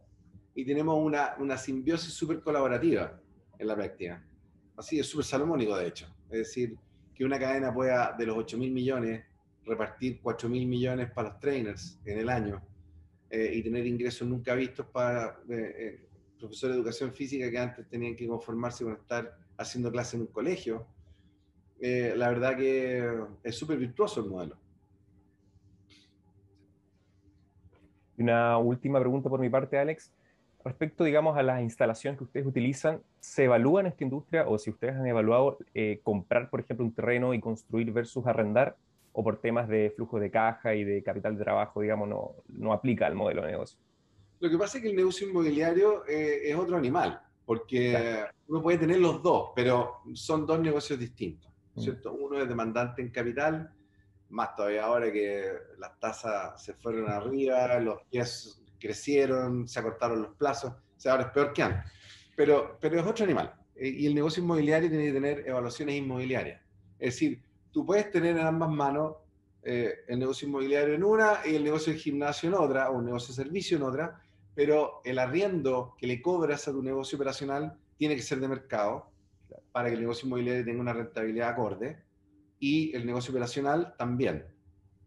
Y tenemos una, una simbiosis súper colaborativa en la práctica. Así es súper salomónico, de hecho. Es decir, que una cadena pueda, de los 8 mil millones, repartir 4 mil millones para los trainers en el año eh, y tener ingresos nunca vistos para eh, eh, profesores de educación física que antes tenían que conformarse con estar haciendo clase en un colegio. la verdad que es súper virtuoso el modelo. Una última pregunta por mi parte, Alex. Respecto, digamos, a las instalaciones que ustedes utilizan, ¿se evalúa en esta industria o si ustedes han evaluado eh, comprar, por ejemplo, un terreno y construir versus arrendar? ¿O por temas de flujo de caja y de capital de trabajo, digamos, no, no aplica al modelo de negocio? Lo que pasa es que el negocio inmobiliario eh, es otro animal, porque uno puede tener los dos, pero son dos negocios distintos, mm. ¿cierto? Uno es demandante en capital, más todavía ahora que las tasas se fueron arriba, los pies crecieron, se acortaron los plazos, o sea, ahora es peor que antes. Pero, pero es otro animal. Eh, y el negocio inmobiliario tiene que tener evaluaciones inmobiliarias. Es decir, tú puedes tener en ambas manos eh, el negocio inmobiliario en una y el negocio de gimnasio en otra, o un negocio de servicio en otra, pero el arriendo que le cobras a tu negocio operacional tiene que ser de mercado para que el negocio inmobiliario tenga una rentabilidad acorde y el negocio operacional también.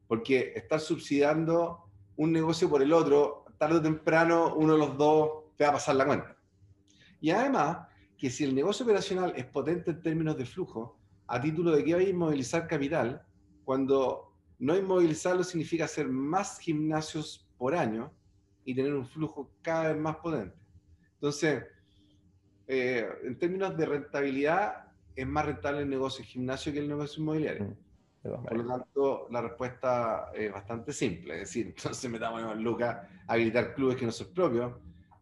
Porque estar subsidiando un negocio por el otro tarde o temprano uno de los dos te va a pasar la cuenta. Y además, que si el negocio operacional es potente en términos de flujo, a título de que va a inmovilizar capital, cuando no inmovilizarlo significa hacer más gimnasios por año y tener un flujo cada vez más potente. Entonces, eh, en términos de rentabilidad, es más rentable el negocio de gimnasio que el negocio inmobiliario. Mm. Por lo tanto, la respuesta es bastante simple. Es decir, *laughs* entonces metamos en Lucas a habilitar clubes que no son propios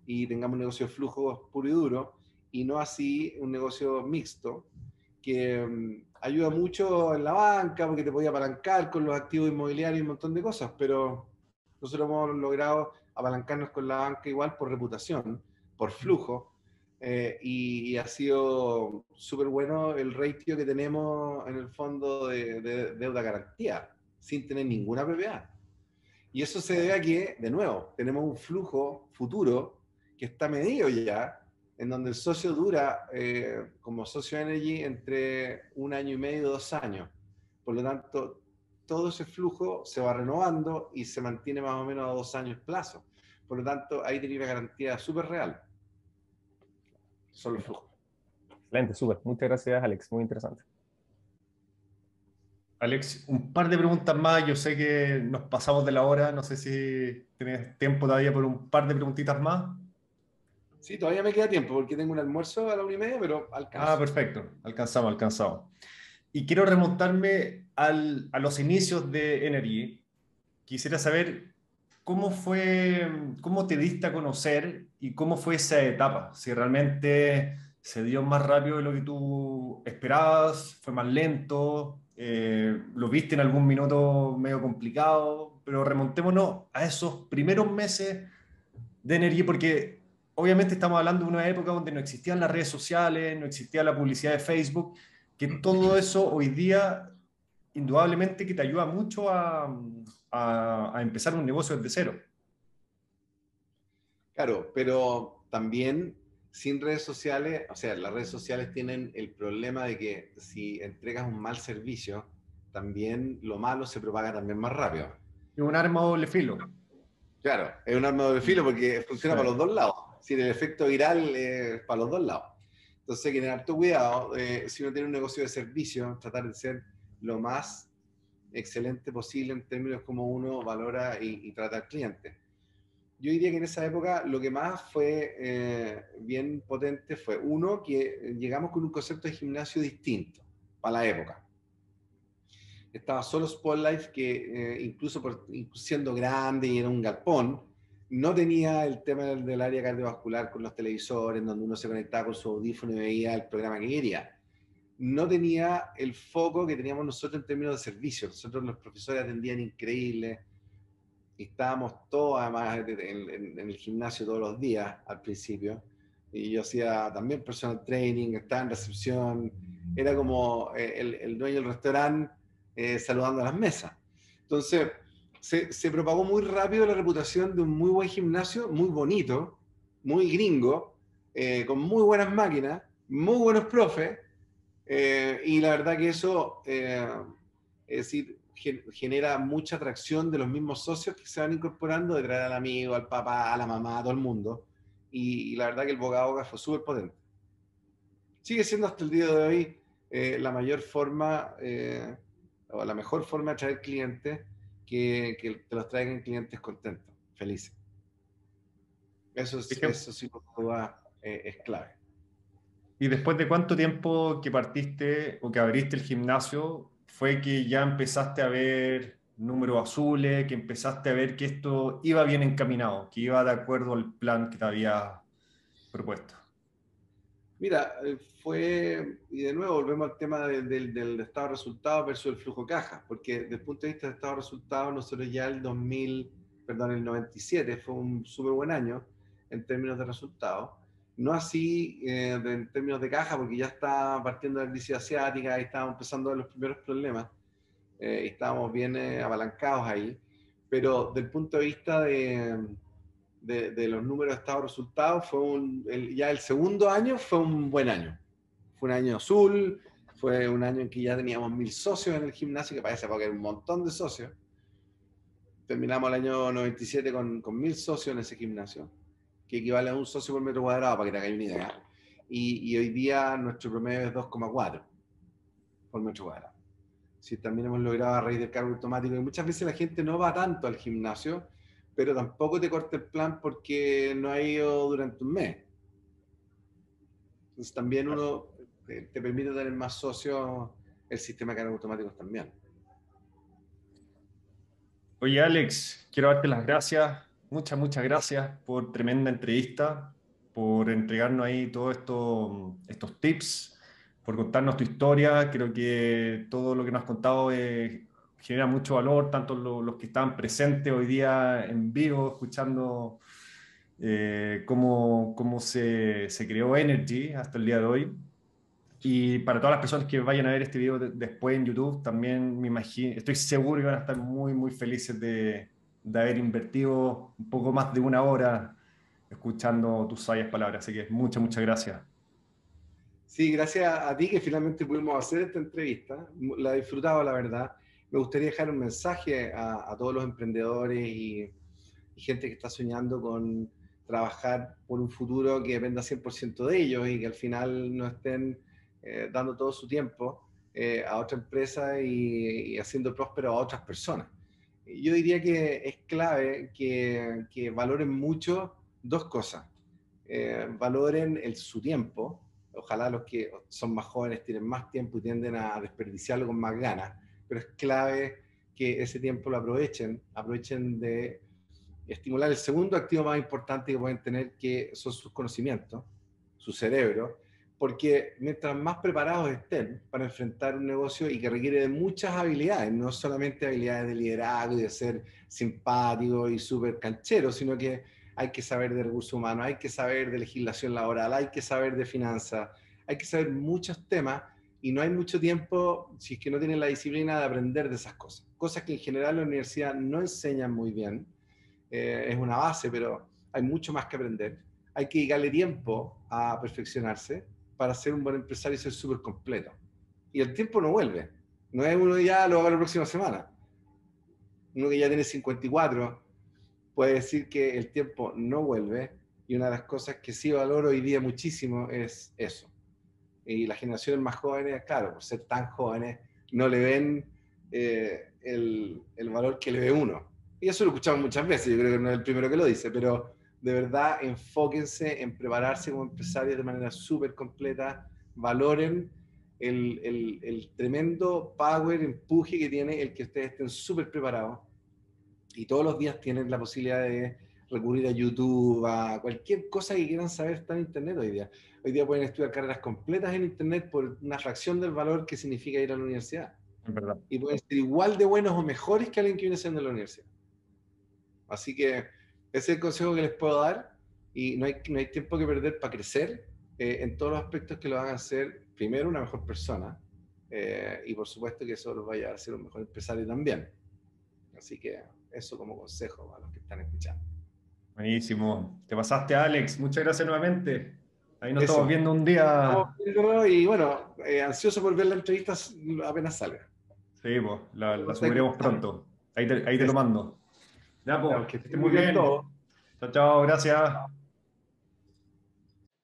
y tengamos un negocio de flujos puro y duro y no así un negocio mixto que mm, ayuda mucho en la banca porque te podía apalancar con los activos inmobiliarios y un montón de cosas, pero nosotros hemos logrado apalancarnos con la banca igual por reputación, por flujo, eh, y, ha sido súper bueno el ratio que tenemos en el fondo de, deuda garantía, sin tener ninguna PPA. Y eso se debe a que, de nuevo, tenemos un flujo futuro que está medido ya en donde el socio dura eh, como socio Energy entre un año y medio, dos años. Por lo tanto, todo ese flujo se va renovando y se mantiene más o menos a dos años plazo. Por lo tanto, ahí tiene una garantía súper real. Solo el flujo. Excelente, súper. Muchas gracias, Alex. Muy interesante. Alex, un par de preguntas más. Yo sé que nos pasamos de la hora. No sé si tienes tiempo todavía por un par de preguntitas más. Sí, todavía me queda tiempo porque tengo un almuerzo a la una y media, pero alcanzamos. Ah, perfecto. Alcanzamos, alcanzamos. Y quiero remontarme al, a los inicios de Energy. Quisiera saber cómo fue, cómo te diste a conocer y cómo fue esa etapa. Si realmente se dio más rápido de lo que tú esperabas, fue más lento, eh, lo viste en algún minuto medio complicado, pero remontémonos a esos primeros meses de Energy porque obviamente estamos hablando de una época donde no existían las redes sociales, no existía la publicidad de Facebook, que todo eso hoy día indudablemente que te ayuda mucho a, a, empezar un negocio desde cero. Claro, pero también sin redes sociales, o sea, las redes sociales tienen el problema de que si entregas un mal servicio, también lo malo se propaga también más rápido. Es un arma doble filo. Claro, es un arma doble filo porque funciona para los dos lados si el efecto viral es para los dos lados. Entonces hay que tener harto cuidado. Eh, si uno tiene un negocio de servicio, tratar de ser lo más excelente posible en términos como uno valora y, trata al cliente. Yo diría que en esa época lo que más fue eh, bien potente fue, uno, que llegamos con un concepto de gimnasio distinto para la época. Estaba solo Spotlight, que eh, incluso por, siendo grande y era un galpón, no tenía el tema del, área cardiovascular con los televisores, donde uno se conectaba con su audífono y veía el programa que quería. No tenía el foco que teníamos nosotros en términos de servicios. Nosotros los profesores atendían increíble. Estábamos todos, además, en, el gimnasio todos los días al principio. Y yo hacía también personal training, estaba en recepción. Era como eh, el, dueño del restaurante eh, saludando a las mesas. Entonces, se, propagó muy rápido la reputación de un muy buen gimnasio, muy bonito, muy gringo, eh, con muy buenas máquinas, muy buenos profes, eh, y la verdad que eso, eh, es decir, genera mucha atracción de los mismos socios que se van incorporando, de traer al amigo, al papá, a la mamá, a todo el mundo, y, la verdad que el boca a boca fue súper potente. Sigue siendo hasta el día de hoy la mayor forma, o la mejor forma de atraer clientes que, te los traigan clientes contentos, felices. Eso, eso sí eh, es clave. ¿Y después de cuánto tiempo que partiste o que abriste el gimnasio fue que ya empezaste a ver números azules, que empezaste a ver que esto iba bien encaminado, que iba de acuerdo al plan que te había propuesto? Mira, eh, fue, y de nuevo volvemos al tema del estado de resultados versus el flujo caja, porque desde el punto de vista del estado de resultados, nosotros ya el 2000, perdón, el 97 fue un súper buen año en términos de resultados. No así eh, en términos de caja, porque ya estaba partiendo la crisis asiática y estábamos empezando los primeros problemas, eh, estábamos bien abalancados ahí, pero del punto de vista de de, los números de estado resultados, fue un, ya el segundo año fue un buen año. Fue un año azul, fue un año en que ya teníamos mil socios en el gimnasio, que parece porque era un montón de socios. Terminamos el año 97 con, con mil socios en ese gimnasio, que equivale a un socio por metro cuadrado, para que te hagáis una idea. Y, y hoy día nuestro promedio es 2,4 por metro cuadrado. Si también hemos logrado a raíz del cargo automático, y muchas veces la gente no va tanto al gimnasio, pero tampoco te corte el plan porque no ha ido durante un mes. Entonces también uno te, permite tener más socios el sistema de cargos automáticos también. Oye Alex, quiero darte las gracias, muchas, muchas gracias por tremenda entrevista, por entregarnos ahí todos esto, estos tips, por contarnos tu historia. Creo que todo lo que nos has contado es genera mucho valor, tanto los que están presentes hoy día en vivo, escuchando eh, cómo, cómo se, se, creó Energy hasta el día de hoy. Y para todas las personas que vayan a ver este video después en YouTube, también me imagino, estoy seguro que van a estar muy, muy felices de, de haber invertido un poco más de una hora escuchando tus sabias palabras. Así que muchas, muchas gracias. Sí, gracias a ti que finalmente pudimos hacer esta entrevista. La he disfrutado, la verdad. Me gustaría dejar un mensaje a, todos los emprendedores y, gente que está soñando con trabajar por un futuro que dependa 100% de ellos y que al final no estén eh, dando todo su tiempo eh, a otra empresa y, haciendo próspero a otras personas. Yo diría que es clave que, que valoren mucho dos cosas. Eh, valoren el, su tiempo. Ojalá los que son más jóvenes tienen más tiempo y tienden a desperdiciarlo con más ganas, pero es clave que ese tiempo lo aprovechen, aprovechen de estimular. El segundo activo más importante que pueden tener, que son sus conocimientos, su cerebro, porque mientras más preparados estén para enfrentar un negocio y que requiere de muchas habilidades, no solamente habilidades de liderazgo y de ser simpático y súper canchero, sino que hay que saber de recursos humanos, hay que saber de legislación laboral, hay que saber de finanzas, hay que saber muchos temas y no hay mucho tiempo si es que no tienen la disciplina de aprender de esas cosas. Cosas que en general la universidad no enseñan muy bien, eh, es una base, pero hay mucho más que aprender. Hay que dedicarle tiempo a perfeccionarse para ser un buen empresario y ser súper completo. Y el tiempo no vuelve. No es uno ya lo haga la próxima semana. Uno que ya tiene 54 puede decir que el tiempo no vuelve y una de las cosas que sí valoro hoy día muchísimo es eso. Y las generaciones más jóvenes, claro, por ser tan jóvenes, no le ven eh, el, el, valor que le ve uno. Y eso lo escuchamos muchas veces, yo creo que no es el primero que lo dice, pero de verdad enfóquense en prepararse como empresarios de manera súper completa, valoren el, el, el, tremendo power, empuje que tiene el que ustedes estén súper preparados y todos los días tienen la posibilidad de recurrir a YouTube, a cualquier cosa que quieran saber está en Internet hoy día. Hoy día pueden estudiar carreras completas en Internet por una fracción del valor que significa ir a la universidad. Verdad. Y pueden ser igual de buenos o mejores que alguien que viene siendo de la universidad. Así que ese es el consejo que les puedo dar y no hay, no hay tiempo que perder para crecer eh, en todos los aspectos que lo hagan ser, primero, una mejor persona eh, y por supuesto que eso los vaya a ser un mejor empresario también. Así que eso como consejo a los que están escuchando. Buenísimo. Te pasaste, Alex. Muchas gracias nuevamente. Ahí nos estamos viendo un día. Y bueno, eh, ansioso por ver la entrevista apenas salga. Sí, pues, la, la subiremos pronto. Ahí te, ahí te lo mando. Ya, pues, que estés muy bien. Chao, chao, gracias.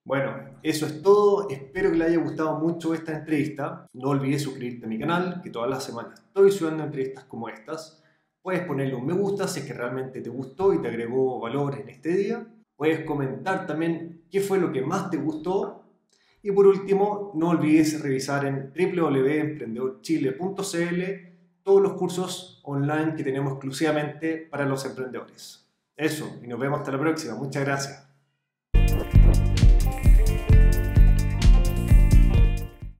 Bueno, eso es todo. Espero que le haya gustado mucho esta entrevista. No olvides suscribirte a mi canal, que todas las semanas estoy subiendo entrevistas como estas. Puedes ponerle un me gusta si es que realmente te gustó y te agregó valor en este día. Puedes comentar también qué fue lo que más te gustó. Y por último, no olvides revisar en www.emprendedorchile.cl todos los cursos online que tenemos exclusivamente para los emprendedores. Eso, y nos vemos hasta la próxima. Muchas gracias.